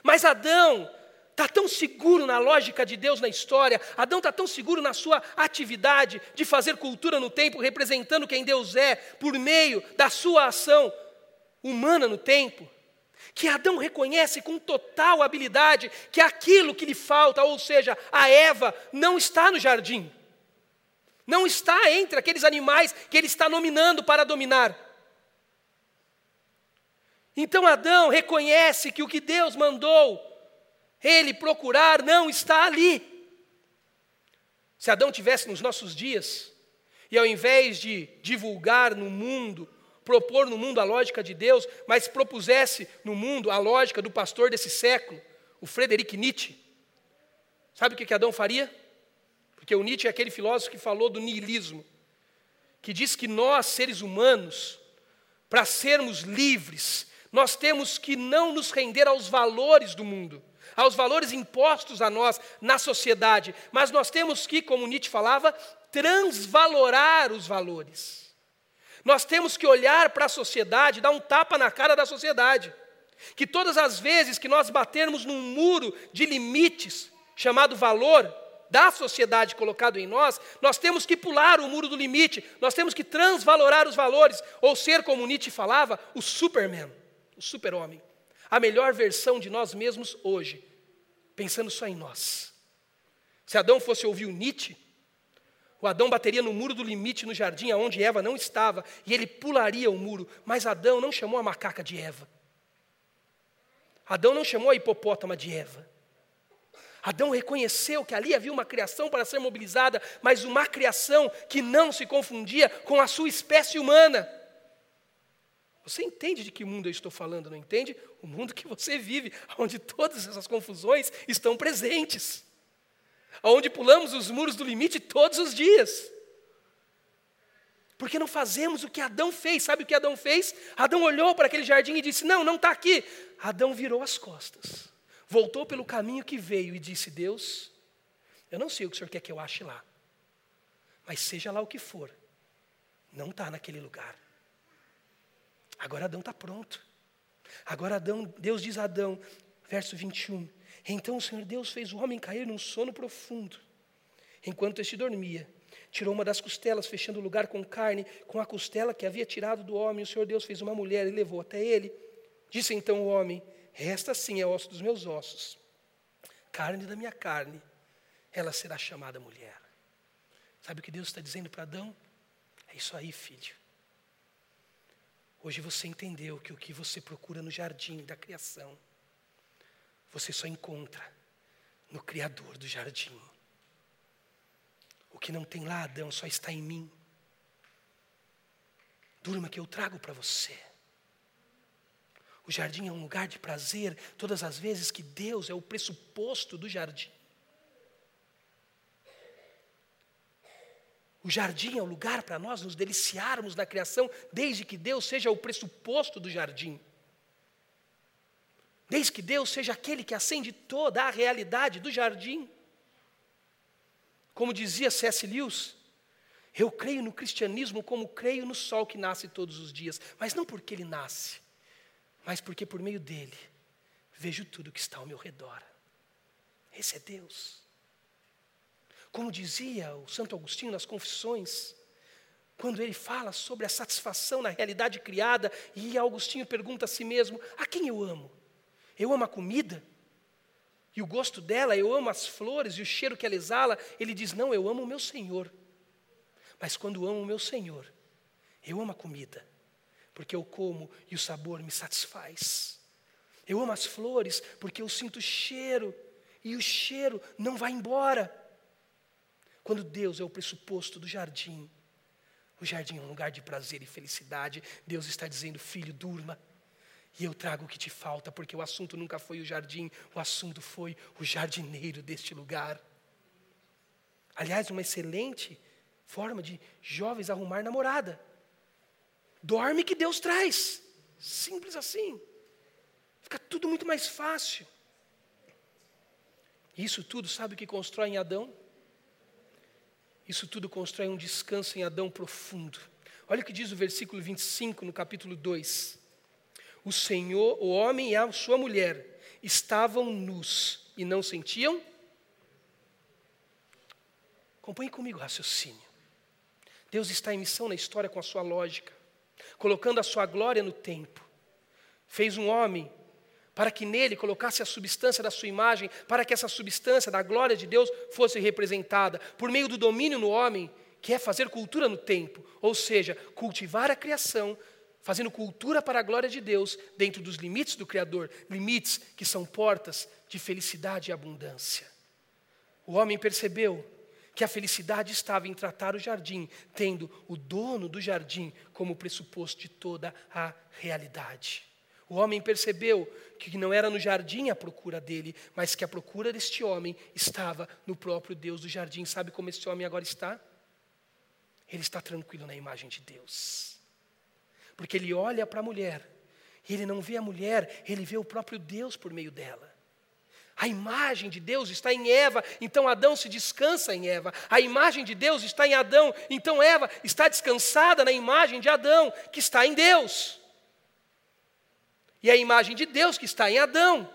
Mas Adão está tão seguro na lógica de Deus na história, Adão está tão seguro na sua atividade de fazer cultura no tempo, representando quem Deus é, por meio da sua ação humana no tempo, que Adão reconhece com total habilidade que aquilo que lhe falta, ou seja, a Eva, não está no jardim. Não está entre aqueles animais que ele está nominando para dominar. Então Adão reconhece que o que Deus mandou ele procurar não está ali. Se Adão tivesse nos nossos dias, e ao invés de divulgar no mundo propor no mundo a lógica de Deus, mas propusesse no mundo a lógica do pastor desse século, o Frederic Nietzsche. Sabe o que Adão faria? Porque o Nietzsche é aquele filósofo que falou do niilismo, que diz que nós, seres humanos, para sermos livres, nós temos que não nos render aos valores do mundo, aos valores impostos a nós na sociedade, mas nós temos que, como Nietzsche falava, transvalorar os valores. Nós temos que olhar para a sociedade, dar um tapa na cara da sociedade. Que todas as vezes que nós batermos num muro de limites, chamado valor, da sociedade colocado em nós, nós temos que pular o muro do limite, nós temos que transvalorar os valores, ou ser, como Nietzsche falava, o Superman, o super-homem. A melhor versão de nós mesmos hoje, pensando só em nós. Se Adão fosse ouvir o Nietzsche, o Adão bateria no muro do limite no jardim onde Eva não estava, e ele pularia o muro, mas Adão não chamou a macaca de Eva. Adão não chamou a hipopótama de Eva. Adão reconheceu que ali havia uma criação para ser mobilizada, mas uma criação que não se confundia com a sua espécie humana. Você entende de que mundo eu estou falando, não entende? O mundo que você vive, onde todas essas confusões estão presentes. Onde pulamos os muros do limite todos os dias. Porque não fazemos o que Adão fez. Sabe o que Adão fez? Adão olhou para aquele jardim e disse: Não, não está aqui. Adão virou as costas voltou pelo caminho que veio e disse: Deus, eu não sei o que o senhor quer que eu ache lá, mas seja lá o que for, não está naquele lugar. Agora Adão está pronto. Agora Adão, Deus diz a Adão, verso 21. Então o Senhor Deus fez o homem cair num sono profundo. Enquanto este dormia, tirou uma das costelas, fechando o lugar com carne, com a costela que havia tirado do homem. O Senhor Deus fez uma mulher e levou até ele. Disse então o homem: esta sim é osso dos meus ossos, carne da minha carne, ela será chamada mulher. Sabe o que Deus está dizendo para Adão? É isso aí, filho. Hoje você entendeu que o que você procura no jardim da criação, você só encontra no Criador do jardim. O que não tem lá, Adão, só está em mim. Durma que eu trago para você. O jardim é um lugar de prazer todas as vezes que Deus é o pressuposto do jardim. O jardim é um lugar para nós nos deliciarmos na criação, desde que Deus seja o pressuposto do jardim. Desde que Deus seja aquele que acende toda a realidade do jardim. Como dizia C.S. Lewis, eu creio no cristianismo como creio no sol que nasce todos os dias, mas não porque ele nasce, mas porque por meio dele vejo tudo que está ao meu redor. Esse é Deus. Como dizia o Santo Agostinho nas Confissões, quando ele fala sobre a satisfação na realidade criada, e Agostinho pergunta a si mesmo: a quem eu amo? Eu amo a comida? E o gosto dela, eu amo as flores e o cheiro que ela exala. Ele diz: Não, eu amo o meu Senhor. Mas quando amo o meu Senhor, eu amo a comida, porque eu como e o sabor me satisfaz. Eu amo as flores porque eu sinto o cheiro e o cheiro não vai embora. Quando Deus é o pressuposto do jardim, o jardim é um lugar de prazer e felicidade. Deus está dizendo, filho, durma. E eu trago o que te falta, porque o assunto nunca foi o jardim, o assunto foi o jardineiro deste lugar. Aliás, uma excelente forma de jovens arrumar namorada. Dorme que Deus traz. Simples assim. Fica tudo muito mais fácil. Isso tudo, sabe o que constrói em Adão? Isso tudo constrói um descanso em Adão profundo. Olha o que diz o versículo 25 no capítulo 2. O Senhor, o homem e a sua mulher estavam nus e não sentiam? Acompanhe comigo o raciocínio. Deus está em missão na história com a sua lógica colocando a sua glória no tempo. Fez um homem para que nele colocasse a substância da sua imagem, para que essa substância da glória de Deus fosse representada por meio do domínio no homem, que é fazer cultura no tempo, ou seja, cultivar a criação, fazendo cultura para a glória de Deus dentro dos limites do Criador, limites que são portas de felicidade e abundância. O homem percebeu que a felicidade estava em tratar o jardim, tendo o dono do jardim como pressuposto de toda a realidade. O homem percebeu que não era no jardim a procura dele, mas que a procura deste homem estava no próprio Deus do jardim. Sabe como esse homem agora está? Ele está tranquilo na imagem de Deus. Porque ele olha para a mulher, ele não vê a mulher, ele vê o próprio Deus por meio dela. A imagem de Deus está em Eva, então Adão se descansa em Eva. A imagem de Deus está em Adão, então Eva está descansada na imagem de Adão, que está em Deus. E a imagem de Deus que está em Adão.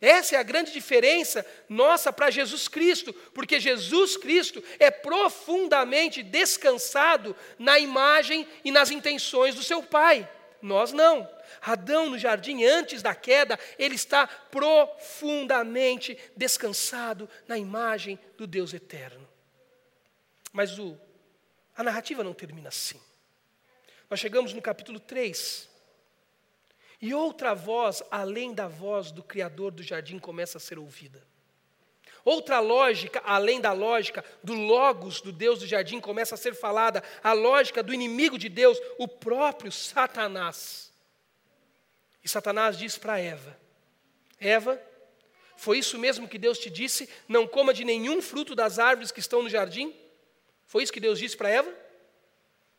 Essa é a grande diferença nossa para Jesus Cristo, porque Jesus Cristo é profundamente descansado na imagem e nas intenções do seu Pai. Nós não. Adão, no jardim, antes da queda, ele está profundamente descansado na imagem do Deus eterno. Mas o, a narrativa não termina assim. Nós chegamos no capítulo 3. E outra voz, além da voz do Criador do jardim, começa a ser ouvida. Outra lógica, além da lógica do Logos, do Deus do jardim, começa a ser falada, a lógica do inimigo de Deus, o próprio Satanás. E Satanás diz para Eva: Eva, foi isso mesmo que Deus te disse? Não coma de nenhum fruto das árvores que estão no jardim? Foi isso que Deus disse para Eva?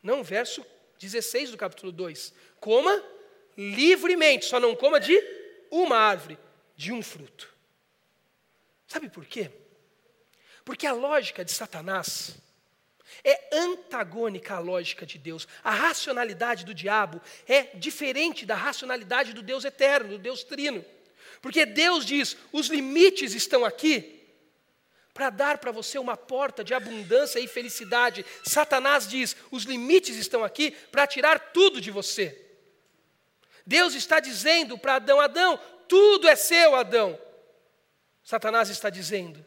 Não, verso 16 do capítulo 2. Coma livremente, só não coma de uma árvore, de um fruto. Sabe por quê? Porque a lógica de Satanás é antagônica à lógica de Deus. A racionalidade do diabo é diferente da racionalidade do Deus eterno, do Deus trino. Porque Deus diz: os limites estão aqui para dar para você uma porta de abundância e felicidade. Satanás diz: os limites estão aqui para tirar tudo de você. Deus está dizendo para Adão: Adão, tudo é seu, Adão. Satanás está dizendo: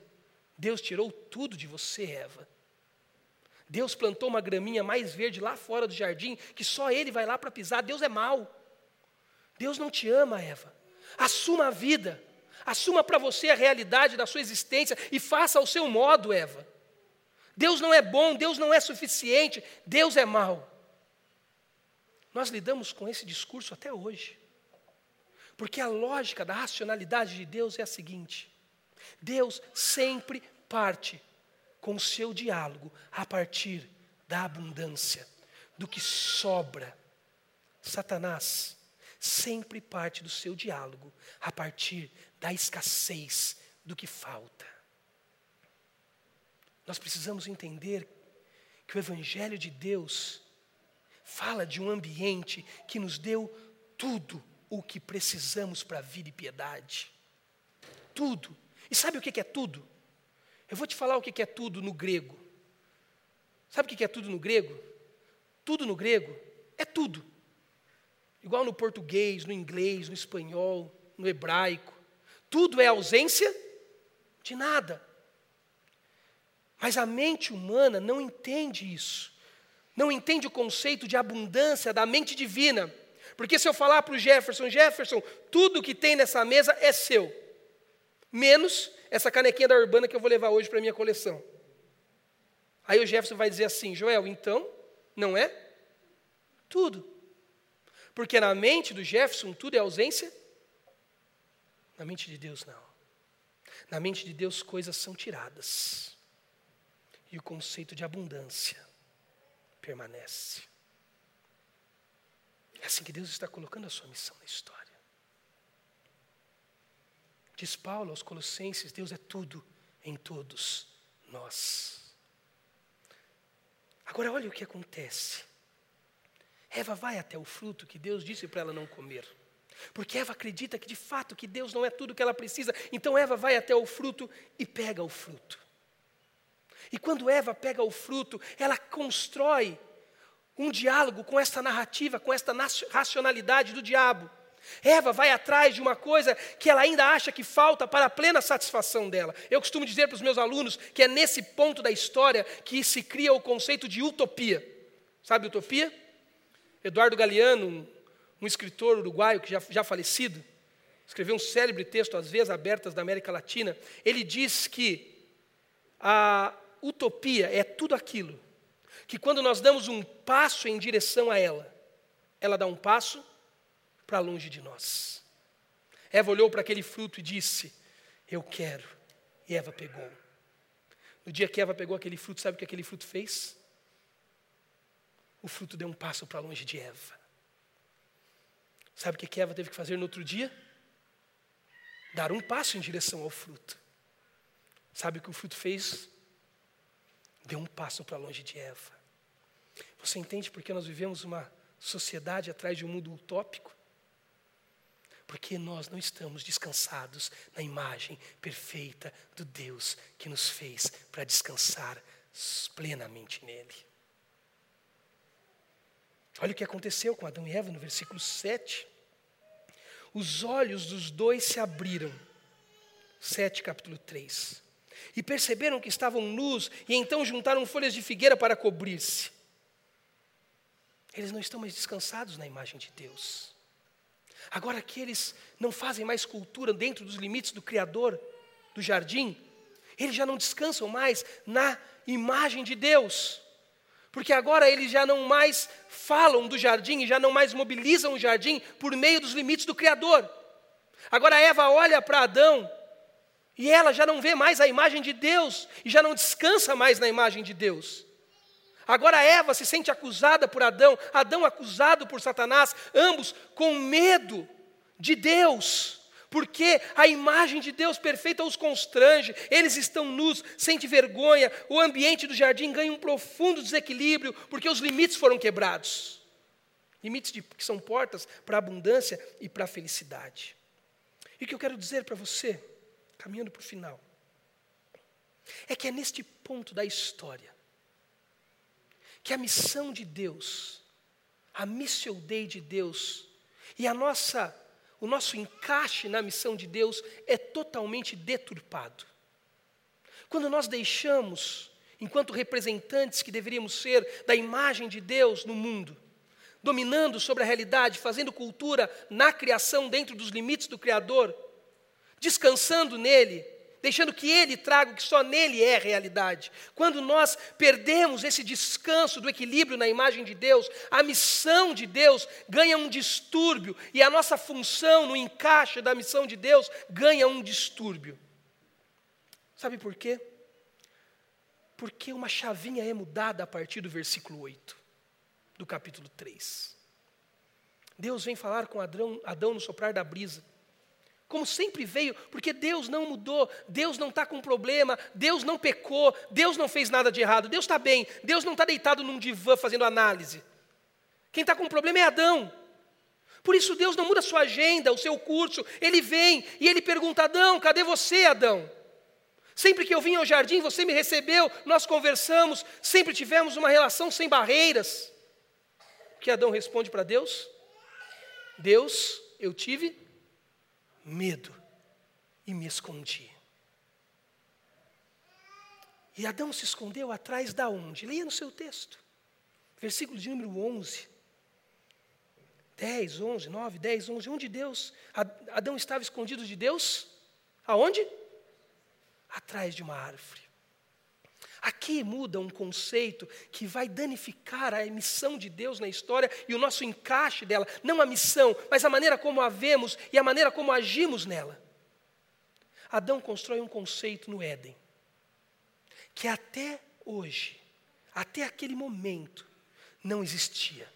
Deus tirou tudo de você, Eva. Deus plantou uma graminha mais verde lá fora do jardim, que só ele vai lá para pisar. Deus é mau. Deus não te ama, Eva. Assuma a vida. Assuma para você a realidade da sua existência e faça ao seu modo, Eva. Deus não é bom, Deus não é suficiente, Deus é mau. Nós lidamos com esse discurso até hoje. Porque a lógica da racionalidade de Deus é a seguinte: Deus sempre parte com o seu diálogo a partir da abundância, do que sobra. Satanás sempre parte do seu diálogo a partir da escassez, do que falta. Nós precisamos entender que o Evangelho de Deus fala de um ambiente que nos deu tudo o que precisamos para vida e piedade. Tudo. E sabe o que é tudo? Eu vou te falar o que é tudo no grego. Sabe o que é tudo no grego? Tudo no grego é tudo. Igual no português, no inglês, no espanhol, no hebraico. Tudo é ausência de nada. Mas a mente humana não entende isso. Não entende o conceito de abundância da mente divina. Porque se eu falar para o Jefferson, Jefferson, tudo que tem nessa mesa é seu, menos essa canequinha da Urbana que eu vou levar hoje para a minha coleção. Aí o Jefferson vai dizer assim: Joel, então, não é? Tudo. Porque na mente do Jefferson tudo é ausência? Na mente de Deus, não. Na mente de Deus, coisas são tiradas. E o conceito de abundância permanece. É assim que Deus está colocando a sua missão na história. Diz Paulo aos Colossenses: Deus é tudo em todos nós. Agora, olha o que acontece. Eva vai até o fruto que Deus disse para ela não comer. Porque Eva acredita que de fato que Deus não é tudo que ela precisa. Então Eva vai até o fruto e pega o fruto. E quando Eva pega o fruto, ela constrói um diálogo com esta narrativa, com esta racionalidade do diabo. Eva vai atrás de uma coisa que ela ainda acha que falta para a plena satisfação dela. Eu costumo dizer para os meus alunos que é nesse ponto da história que se cria o conceito de utopia. Sabe utopia? Eduardo Galeano, um, um escritor uruguaio que já, já falecido, escreveu um célebre texto, às vezes abertas da América Latina. Ele diz que a utopia é tudo aquilo que, quando nós damos um passo em direção a ela, ela dá um passo para longe de nós. Eva olhou para aquele fruto e disse: Eu quero. E Eva pegou. No dia que Eva pegou aquele fruto, sabe o que aquele fruto fez? o fruto deu um passo para longe de Eva. Sabe o que Eva teve que fazer no outro dia? Dar um passo em direção ao fruto. Sabe o que o fruto fez? Deu um passo para longe de Eva. Você entende por que nós vivemos uma sociedade atrás de um mundo utópico? Porque nós não estamos descansados na imagem perfeita do Deus que nos fez para descansar plenamente nele. Olha o que aconteceu com Adão e Eva no versículo 7. Os olhos dos dois se abriram. 7, capítulo 3. E perceberam que estavam nus, e então juntaram folhas de figueira para cobrir-se. Eles não estão mais descansados na imagem de Deus. Agora que eles não fazem mais cultura dentro dos limites do Criador do jardim, eles já não descansam mais na imagem de Deus. Porque agora eles já não mais falam do jardim e já não mais mobilizam o jardim por meio dos limites do Criador. Agora Eva olha para Adão e ela já não vê mais a imagem de Deus e já não descansa mais na imagem de Deus. Agora Eva se sente acusada por Adão, Adão acusado por Satanás, ambos com medo de Deus porque a imagem de Deus perfeita os constrange, eles estão nus, sente vergonha, o ambiente do jardim ganha um profundo desequilíbrio, porque os limites foram quebrados limites de, que são portas para a abundância e para a felicidade. E o que eu quero dizer para você, caminhando para o final, é que é neste ponto da história que a missão de Deus, a missio Dei de Deus e a nossa o nosso encaixe na missão de Deus é totalmente deturpado. Quando nós deixamos, enquanto representantes que deveríamos ser da imagem de Deus no mundo, dominando sobre a realidade, fazendo cultura na criação dentro dos limites do Criador, descansando nele, deixando que Ele traga o que só nele é realidade. Quando nós perdemos esse descanso do equilíbrio na imagem de Deus, a missão de Deus ganha um distúrbio e a nossa função no encaixe da missão de Deus ganha um distúrbio. Sabe por quê? Porque uma chavinha é mudada a partir do versículo 8 do capítulo 3. Deus vem falar com Adão, Adão no soprar da brisa como sempre veio, porque Deus não mudou, Deus não está com problema, Deus não pecou, Deus não fez nada de errado, Deus está bem, Deus não está deitado num divã fazendo análise. Quem está com problema é Adão. Por isso Deus não muda a sua agenda, o seu curso, Ele vem e Ele pergunta: Adão, cadê você, Adão? Sempre que eu vim ao jardim, você me recebeu, nós conversamos, sempre tivemos uma relação sem barreiras. O que Adão responde para Deus? Deus, eu tive medo e me escondi. E Adão se escondeu atrás da onde? Leia no seu texto. Versículo de número 11. 10, 11, 9, 10, 11. Onde Deus? Adão estava escondido de Deus? Aonde? Atrás de uma árvore. Aqui muda um conceito que vai danificar a missão de Deus na história e o nosso encaixe dela, não a missão, mas a maneira como a vemos e a maneira como agimos nela. Adão constrói um conceito no Éden, que até hoje, até aquele momento, não existia.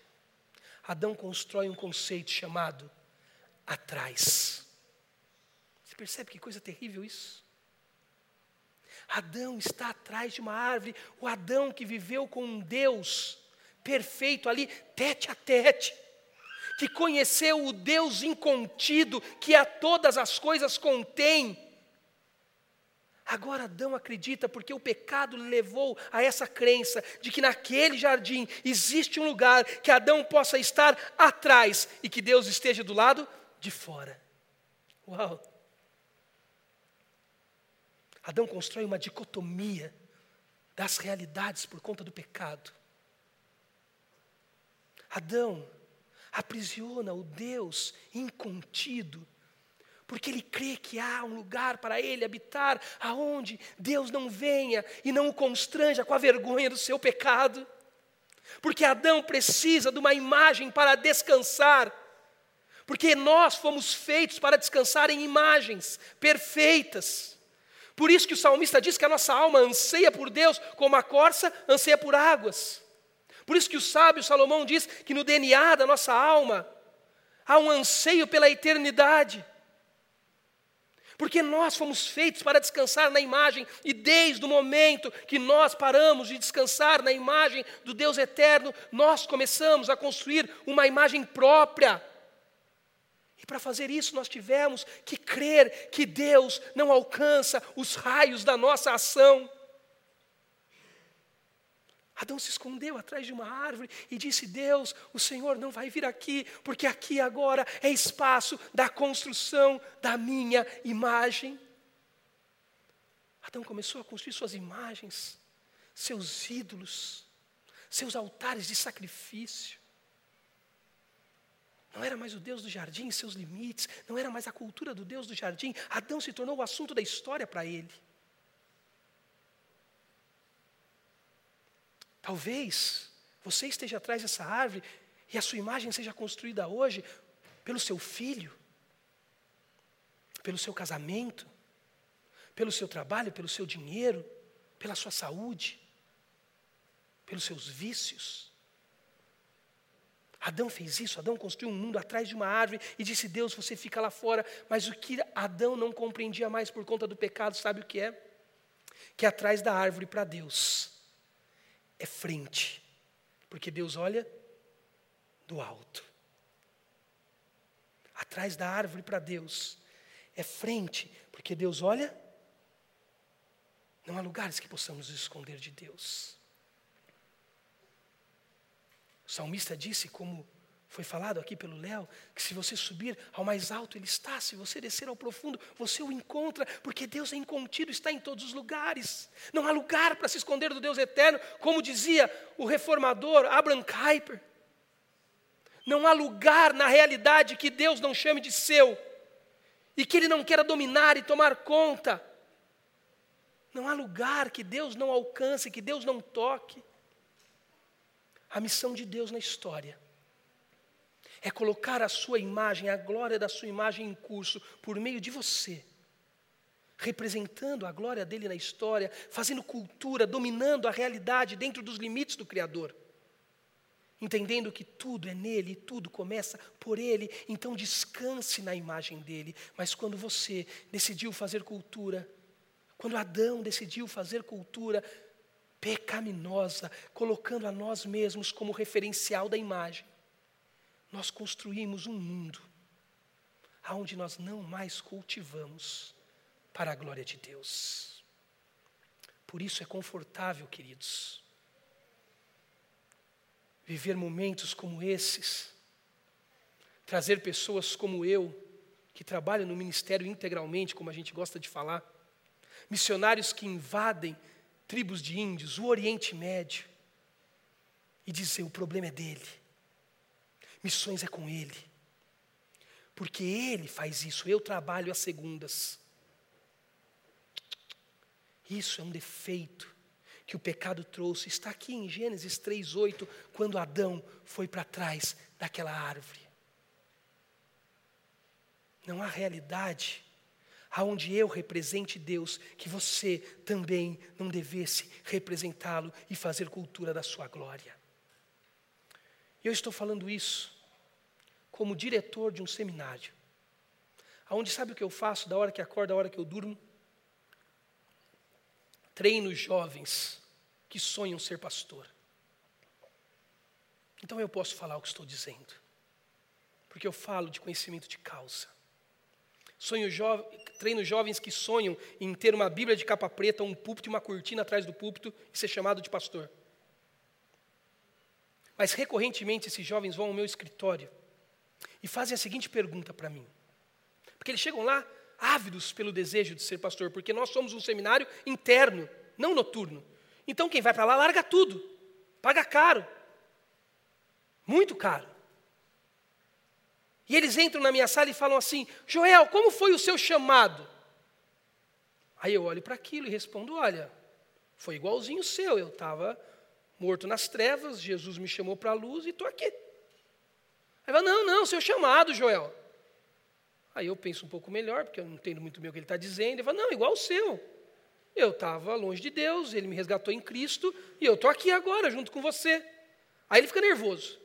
Adão constrói um conceito chamado atrás. Você percebe que coisa terrível isso? Adão está atrás de uma árvore, o Adão que viveu com um Deus perfeito ali, tete a tete, que conheceu o Deus incontido, que a todas as coisas contém. Agora Adão acredita, porque o pecado levou a essa crença de que naquele jardim existe um lugar que Adão possa estar atrás e que Deus esteja do lado de fora. Uau! Adão constrói uma dicotomia das realidades por conta do pecado. Adão aprisiona o Deus incontido, porque ele crê que há um lugar para ele habitar, aonde Deus não venha e não o constranja com a vergonha do seu pecado. Porque Adão precisa de uma imagem para descansar. Porque nós fomos feitos para descansar em imagens perfeitas. Por isso que o salmista diz que a nossa alma anseia por Deus como a corça anseia por águas. Por isso que o sábio Salomão diz que no DNA da nossa alma há um anseio pela eternidade. Porque nós fomos feitos para descansar na imagem, e desde o momento que nós paramos de descansar na imagem do Deus eterno, nós começamos a construir uma imagem própria. Para fazer isso, nós tivemos que crer que Deus não alcança os raios da nossa ação. Adão se escondeu atrás de uma árvore e disse: Deus, o Senhor não vai vir aqui, porque aqui agora é espaço da construção da minha imagem. Adão começou a construir suas imagens, seus ídolos, seus altares de sacrifício. Não era mais o Deus do jardim, seus limites, não era mais a cultura do Deus do jardim. Adão se tornou o assunto da história para ele. Talvez você esteja atrás dessa árvore e a sua imagem seja construída hoje pelo seu filho, pelo seu casamento, pelo seu trabalho, pelo seu dinheiro, pela sua saúde, pelos seus vícios. Adão fez isso, Adão construiu um mundo atrás de uma árvore e disse: Deus, você fica lá fora. Mas o que Adão não compreendia mais por conta do pecado, sabe o que é? Que atrás da árvore para Deus é frente, porque Deus olha do alto. Atrás da árvore para Deus é frente, porque Deus olha. Não há lugares que possamos esconder de Deus. O salmista disse, como foi falado aqui pelo Léo, que se você subir ao mais alto, ele está, se você descer ao profundo, você o encontra, porque Deus é incontido, está em todos os lugares. Não há lugar para se esconder do Deus eterno, como dizia o reformador Abraham Kuyper. Não há lugar na realidade que Deus não chame de seu, e que Ele não queira dominar e tomar conta. Não há lugar que Deus não alcance, que Deus não toque. A missão de Deus na história é colocar a sua imagem, a glória da sua imagem em curso por meio de você, representando a glória dele na história, fazendo cultura, dominando a realidade dentro dos limites do Criador. Entendendo que tudo é nele, tudo começa por ele, então descanse na imagem dele. Mas quando você decidiu fazer cultura, quando Adão decidiu fazer cultura pecaminosa, colocando a nós mesmos como referencial da imagem, nós construímos um mundo onde nós não mais cultivamos para a glória de Deus. Por isso é confortável, queridos, viver momentos como esses, trazer pessoas como eu, que trabalham no ministério integralmente, como a gente gosta de falar, missionários que invadem tribos de índios, o Oriente Médio, e dizer: o problema é dele Missões é com Ele. Porque Ele faz isso, eu trabalho às segundas. Isso é um defeito que o pecado trouxe. Está aqui em Gênesis 3,8, quando Adão foi para trás daquela árvore. Não há realidade aonde eu represente Deus, que você também não devesse representá-lo e fazer cultura da sua glória. Eu estou falando isso como diretor de um seminário. Aonde sabe o que eu faço da hora que acordo, da hora que eu durmo? Treino jovens que sonham ser pastor. Então eu posso falar o que estou dizendo, porque eu falo de conhecimento de causa. Sonho jo treino jovens que sonham em ter uma Bíblia de capa preta, um púlpito e uma cortina atrás do púlpito e ser chamado de pastor. Mas recorrentemente esses jovens vão ao meu escritório e fazem a seguinte pergunta para mim. Porque eles chegam lá ávidos pelo desejo de ser pastor, porque nós somos um seminário interno, não noturno. Então quem vai para lá larga tudo, paga caro, muito caro. E eles entram na minha sala e falam assim: Joel, como foi o seu chamado? Aí eu olho para aquilo e respondo: Olha, foi igualzinho o seu, eu estava morto nas trevas, Jesus me chamou para a luz e estou aqui. Aí fala, não, não, seu chamado, Joel. Aí eu penso um pouco melhor, porque eu não entendo muito bem o que ele está dizendo. Ele fala, não, igual o seu. Eu estava longe de Deus, ele me resgatou em Cristo, e eu estou aqui agora, junto com você. Aí ele fica nervoso.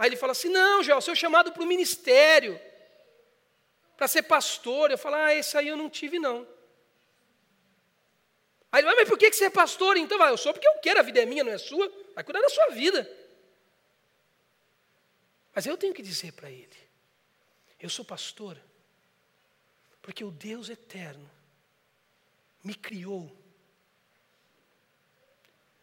Aí ele fala assim: Não, Joel, seu chamado para o ministério, para ser pastor. Eu falo: Ah, esse aí eu não tive, não. Aí ele vai, mas por que você é pastor? Então, vai, eu sou porque eu quero, a vida é minha, não é sua. Vai cuidar da sua vida. Mas eu tenho que dizer para ele: Eu sou pastor porque o Deus eterno me criou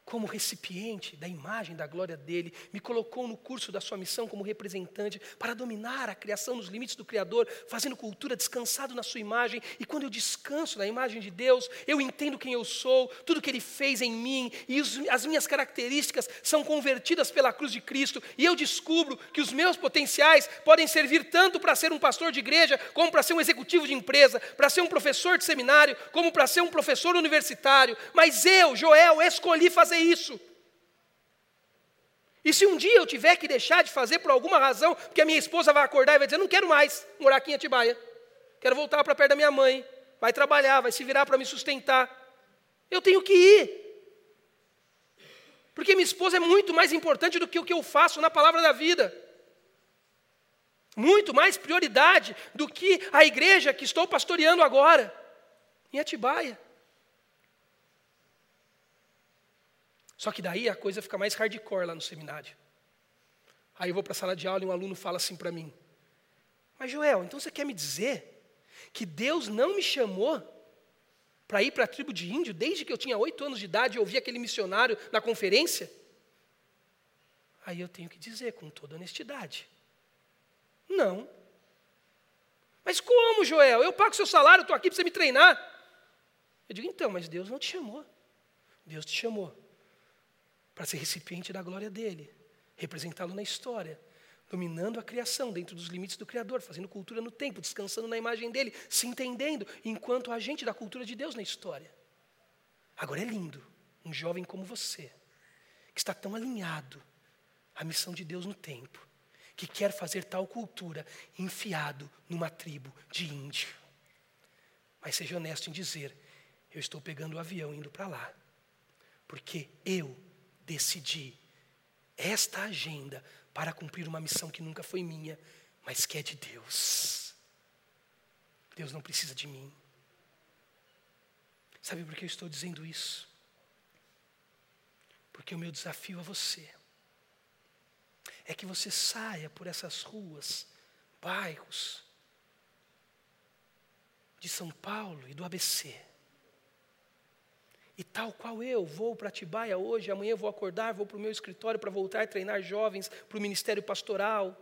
como recipiente da imagem da glória dele, me colocou no curso da sua missão como representante para dominar a criação nos limites do Criador, fazendo cultura descansado na sua imagem. E quando eu descanso na imagem de Deus, eu entendo quem eu sou, tudo que ele fez em mim, e os, as minhas características são convertidas pela cruz de Cristo, e eu descubro que os meus potenciais podem servir tanto para ser um pastor de igreja, como para ser um executivo de empresa, para ser um professor de seminário, como para ser um professor universitário. Mas eu, Joel, escolhi fazer fazer isso. E se um dia eu tiver que deixar de fazer por alguma razão, porque a minha esposa vai acordar e vai dizer: não quero mais morar aqui em Atibaia, quero voltar para perto da minha mãe, vai trabalhar, vai se virar para me sustentar. Eu tenho que ir. Porque minha esposa é muito mais importante do que o que eu faço na palavra da vida. Muito mais prioridade do que a igreja que estou pastoreando agora, em Atibaia. Só que daí a coisa fica mais hardcore lá no seminário. Aí eu vou para a sala de aula e um aluno fala assim para mim: Mas Joel, então você quer me dizer que Deus não me chamou para ir para a tribo de índio desde que eu tinha oito anos de idade e ouvi aquele missionário na conferência? Aí eu tenho que dizer com toda honestidade: Não. Mas como, Joel? Eu pago seu salário, estou aqui para você me treinar. Eu digo: Então, mas Deus não te chamou. Deus te chamou para ser recipiente da glória dele, representá-lo na história, dominando a criação dentro dos limites do Criador, fazendo cultura no tempo, descansando na imagem dele, se entendendo enquanto agente da cultura de Deus na história. Agora é lindo, um jovem como você, que está tão alinhado à missão de Deus no tempo, que quer fazer tal cultura enfiado numa tribo de índio. Mas seja honesto em dizer: eu estou pegando o avião indo para lá, porque eu decidi esta agenda para cumprir uma missão que nunca foi minha, mas que é de Deus. Deus não precisa de mim. Sabe por que eu estou dizendo isso? Porque o meu desafio a você é que você saia por essas ruas, bairros de São Paulo e do ABC e tal qual eu, vou para Atibaia hoje, amanhã vou acordar, vou para o meu escritório para voltar a treinar jovens para o ministério pastoral,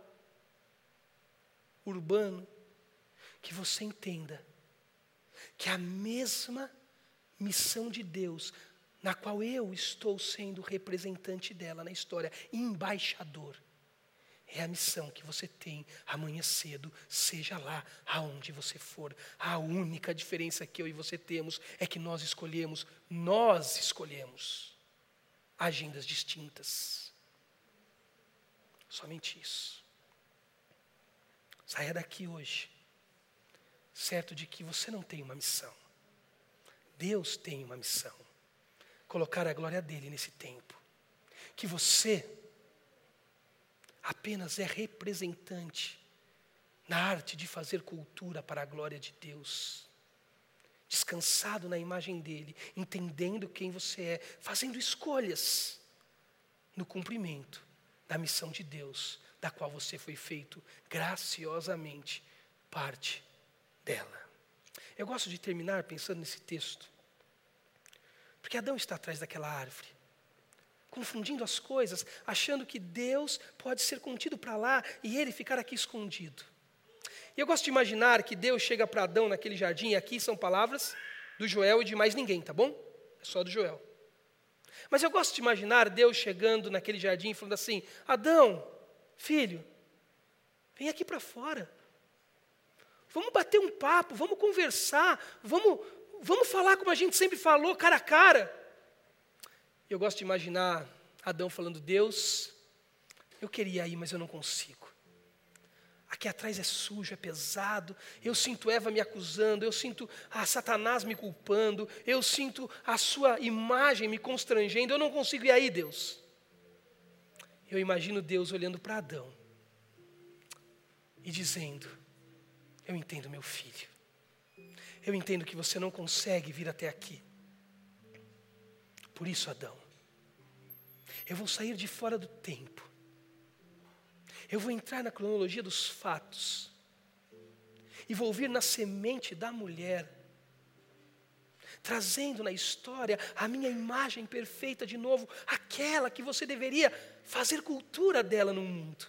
urbano. Que você entenda que a mesma missão de Deus, na qual eu estou sendo representante dela na história, embaixador, é a missão que você tem amanhã cedo, seja lá aonde você for. A única diferença que eu e você temos é que nós escolhemos, nós escolhemos agendas distintas. Somente isso. Saia daqui hoje, certo de que você não tem uma missão. Deus tem uma missão. Colocar a glória dele nesse tempo. Que você apenas é representante na arte de fazer cultura para a glória de Deus. Descansado na imagem dele, entendendo quem você é, fazendo escolhas no cumprimento da missão de Deus, da qual você foi feito graciosamente parte dela. Eu gosto de terminar pensando nesse texto, porque Adão está atrás daquela árvore confundindo as coisas, achando que Deus pode ser contido para lá e ele ficar aqui escondido. E eu gosto de imaginar que Deus chega para Adão naquele jardim, e aqui são palavras do Joel e de mais ninguém, tá bom? É só do Joel. Mas eu gosto de imaginar Deus chegando naquele jardim e falando assim: Adão, filho, vem aqui para fora. Vamos bater um papo, vamos conversar, vamos, vamos falar como a gente sempre falou, cara a cara. Eu gosto de imaginar Adão falando: Deus, eu queria ir, mas eu não consigo. Aqui atrás é sujo, é pesado. Eu sinto Eva me acusando, eu sinto a Satanás me culpando, eu sinto a sua imagem me constrangendo. Eu não consigo ir aí, Deus. Eu imagino Deus olhando para Adão e dizendo: Eu entendo, meu filho. Eu entendo que você não consegue vir até aqui. Por isso, Adão, eu vou sair de fora do tempo. Eu vou entrar na cronologia dos fatos. E vou vir na semente da mulher trazendo na história a minha imagem perfeita de novo, aquela que você deveria fazer cultura dela no mundo.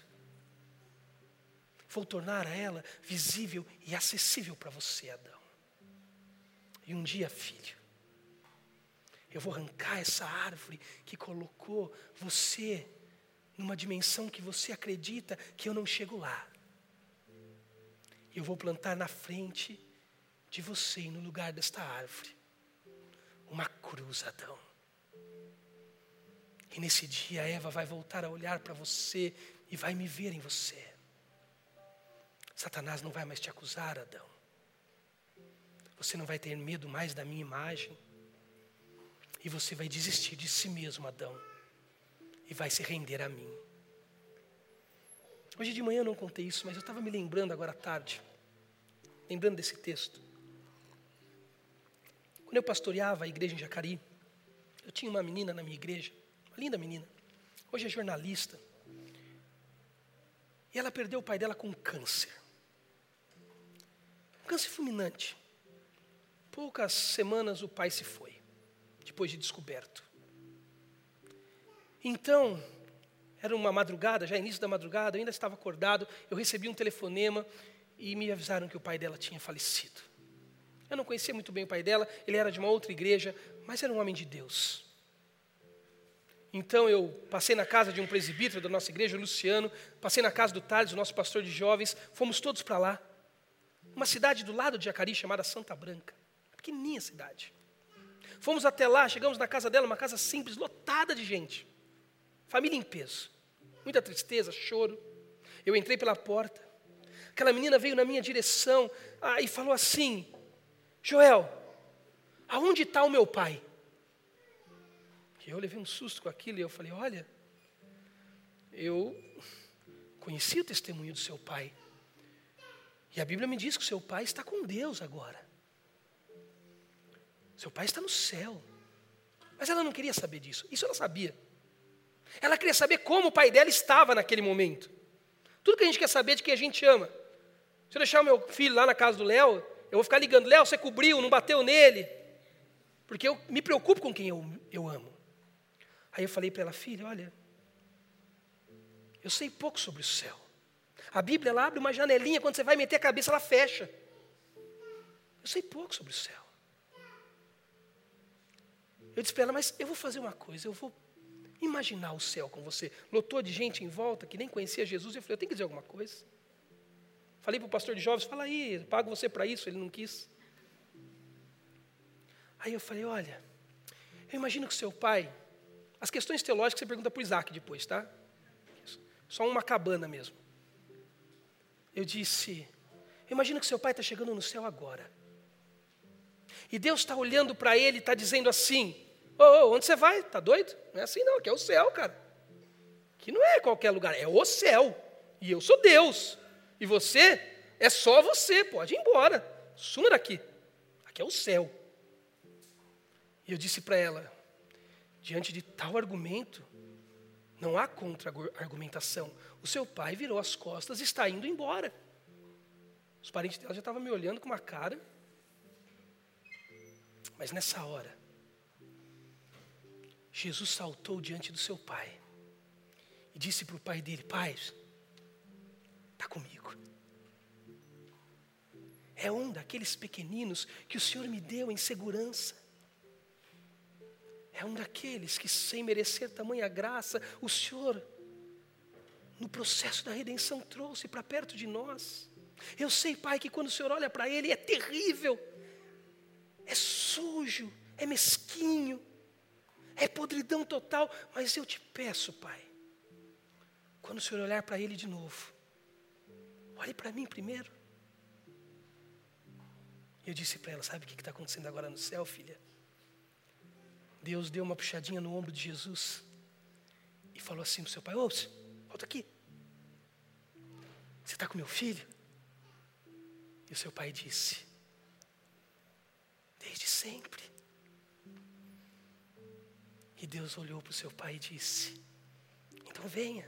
Vou tornar a ela visível e acessível para você, Adão. E um dia, filho, eu vou arrancar essa árvore que colocou você numa dimensão que você acredita que eu não chego lá. Eu vou plantar na frente de você e no lugar desta árvore uma cruz, Adão. E nesse dia Eva vai voltar a olhar para você e vai me ver em você. Satanás não vai mais te acusar, Adão. Você não vai ter medo mais da minha imagem. E você vai desistir de si mesmo, Adão. E vai se render a mim. Hoje de manhã eu não contei isso, mas eu estava me lembrando agora à tarde. Lembrando desse texto. Quando eu pastoreava a igreja em Jacari, eu tinha uma menina na minha igreja, uma linda menina. Hoje é jornalista. E ela perdeu o pai dela com câncer. Um câncer fulminante. Poucas semanas o pai se foi, depois de descoberto. Então, era uma madrugada, já início da madrugada, eu ainda estava acordado, eu recebi um telefonema e me avisaram que o pai dela tinha falecido. Eu não conhecia muito bem o pai dela, ele era de uma outra igreja, mas era um homem de Deus. Então eu passei na casa de um presbítero da nossa igreja, o Luciano, passei na casa do Tales, o nosso pastor de jovens, fomos todos para lá. Uma cidade do lado de Jacari chamada Santa Branca, pequenininha cidade. Fomos até lá, chegamos na casa dela, uma casa simples, lotada de gente. Família em peso. Muita tristeza, choro. Eu entrei pela porta. Aquela menina veio na minha direção ah, e falou assim: Joel, aonde está o meu pai? E eu levei um susto com aquilo e eu falei: Olha, eu conheci o testemunho do seu pai. E a Bíblia me diz que o seu pai está com Deus agora. Seu pai está no céu. Mas ela não queria saber disso. Isso ela sabia. Ela queria saber como o pai dela estava naquele momento. Tudo que a gente quer saber é de quem a gente ama. Se eu deixar o meu filho lá na casa do Léo, eu vou ficar ligando, Léo, você cobriu, não bateu nele. Porque eu me preocupo com quem eu, eu amo. Aí eu falei para ela, filha, olha, eu sei pouco sobre o céu. A Bíblia ela abre uma janelinha, quando você vai meter a cabeça, ela fecha. Eu sei pouco sobre o céu. Eu disse para ela, mas eu vou fazer uma coisa, eu vou imaginar o céu com você. Lotou de gente em volta que nem conhecia Jesus. Eu falei, eu tenho que dizer alguma coisa. Falei para o pastor de jovens, fala aí, pago você para isso, ele não quis. Aí eu falei, olha, eu imagino que seu pai, as questões teológicas você pergunta para o Isaac depois, tá? Só uma cabana mesmo. Eu disse, eu imagino que seu pai está chegando no céu agora. E Deus está olhando para ele e está dizendo assim, ô, onde você vai? Está doido? Não é assim não, aqui é o céu, cara. Que não é qualquer lugar, é o céu. E eu sou Deus. E você, é só você, pode ir embora. Suma daqui. Aqui é o céu. E eu disse para ela, diante de tal argumento, não há contra-argumentação. O seu pai virou as costas e está indo embora. Os parentes dela já estavam me olhando com uma cara. Mas nessa hora, Jesus saltou diante do seu pai e disse para o pai dele: Pai, está comigo. É um daqueles pequeninos que o Senhor me deu em segurança. É um daqueles que, sem merecer tamanha graça, o Senhor, no processo da redenção, trouxe para perto de nós. Eu sei, Pai, que quando o Senhor olha para ele é terrível, é sujo, é mesquinho, é podridão total, mas eu te peço, Pai, quando o Senhor olhar para ele de novo, Olhe para mim primeiro. Eu disse para ela: Sabe o que está acontecendo agora no céu, filha? Deus deu uma puxadinha no ombro de Jesus e falou assim para o seu pai: Ô, volta aqui. Você está com meu filho? E o seu pai disse: Desde sempre. E Deus olhou para o seu pai e disse: Então venha,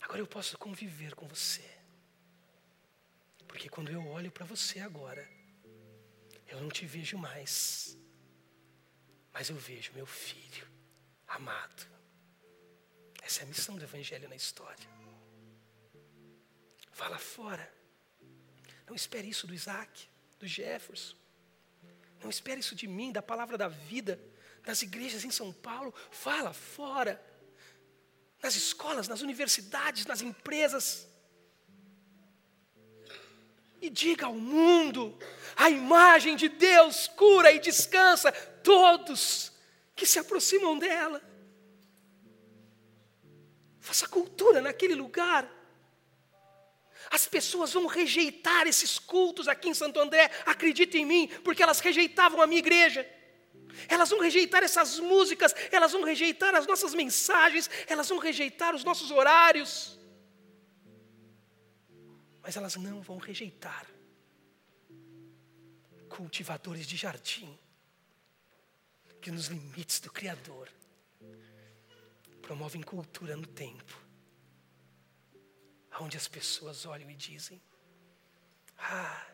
agora eu posso conviver com você. Porque quando eu olho para você agora, eu não te vejo mais, mas eu vejo meu filho amado. Essa é a missão do Evangelho na história. Vá lá fora. Não espere isso do Isaac, do Jefferson. Não espere isso de mim, da palavra da vida, das igrejas em São Paulo. Fala fora. Nas escolas, nas universidades, nas empresas. E diga ao mundo: a imagem de Deus cura e descansa todos que se aproximam dela. Faça cultura naquele lugar. As pessoas vão rejeitar esses cultos aqui em Santo André, acredita em mim, porque elas rejeitavam a minha igreja. Elas vão rejeitar essas músicas, elas vão rejeitar as nossas mensagens, elas vão rejeitar os nossos horários. Mas elas não vão rejeitar cultivadores de jardim que nos limites do Criador promovem cultura no tempo, onde as pessoas olham e dizem: Ah,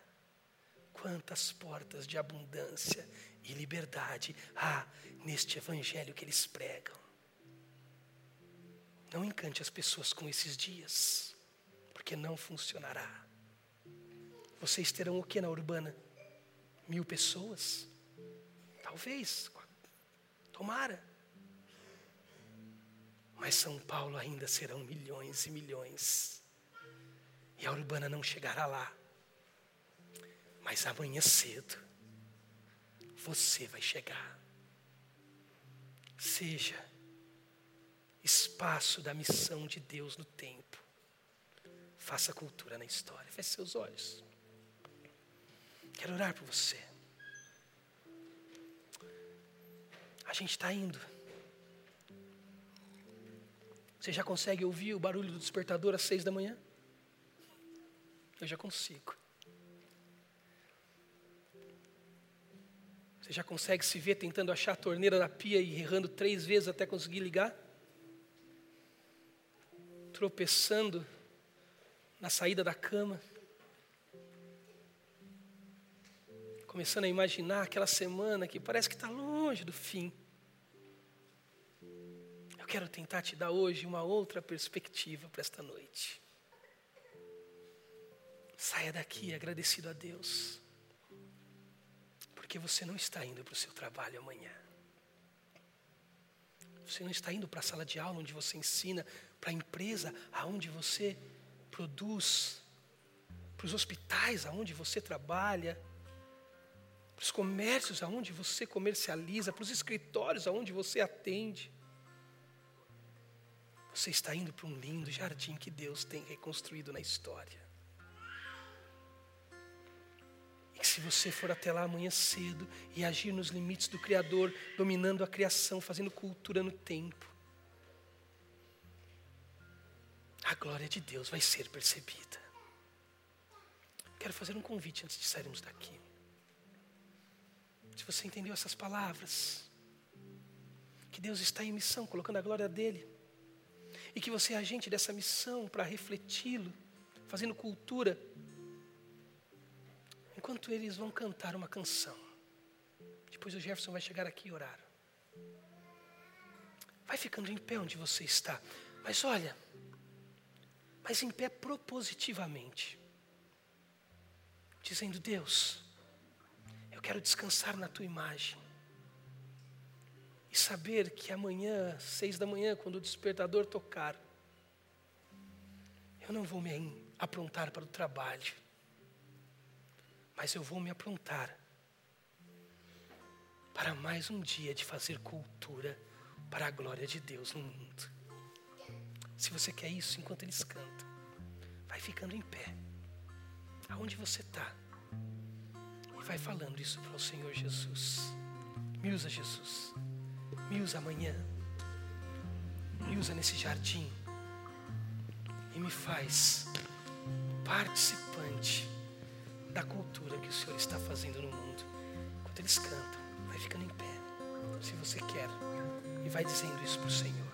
quantas portas de abundância e liberdade há neste evangelho que eles pregam. Não encante as pessoas com esses dias, porque não funcionará. Vocês terão o que na urbana? Mil pessoas? Talvez, Tomara. Mas São Paulo ainda serão milhões e milhões. E a urbana não chegará lá. Mas amanhã cedo, você vai chegar. Seja espaço da missão de Deus no tempo. Faça cultura na história. Feche seus olhos. Quero orar por você. A gente está indo. Você já consegue ouvir o barulho do despertador às seis da manhã? Eu já consigo. Você já consegue se ver tentando achar a torneira da pia e errando três vezes até conseguir ligar? Tropeçando na saída da cama. começando a imaginar aquela semana que parece que está longe do fim. Eu quero tentar te dar hoje uma outra perspectiva para esta noite. Saia daqui agradecido a Deus, porque você não está indo para o seu trabalho amanhã. Você não está indo para a sala de aula onde você ensina, para a empresa aonde você produz, para os hospitais aonde você trabalha para os comércios aonde você comercializa, para os escritórios aonde você atende. Você está indo para um lindo jardim que Deus tem reconstruído na história. Se você for até lá amanhã cedo e agir nos limites do Criador, dominando a criação, fazendo cultura no tempo, a glória de Deus vai ser percebida. Quero fazer um convite antes de sairmos daqui. Se você entendeu essas palavras, que Deus está em missão, colocando a glória dele, e que você é agente dessa missão para refleti-lo, fazendo cultura, enquanto eles vão cantar uma canção. Depois o Jefferson vai chegar aqui e orar. Vai ficando em pé onde você está. Mas olha, mas em pé propositivamente. Dizendo, Deus, quero descansar na tua imagem. E saber que amanhã, seis da manhã, quando o despertador tocar, eu não vou me aprontar para o trabalho, mas eu vou me aprontar para mais um dia de fazer cultura para a glória de Deus no mundo. Se você quer isso enquanto eles cantam, vai ficando em pé, aonde você está vai falando isso para o Senhor Jesus. Me usa, Jesus. Me usa amanhã. me usa nesse jardim e me faz participante da cultura que o Senhor está fazendo no mundo. Enquanto eles cantam, vai ficando em pé, se você quer, e vai dizendo isso para o Senhor.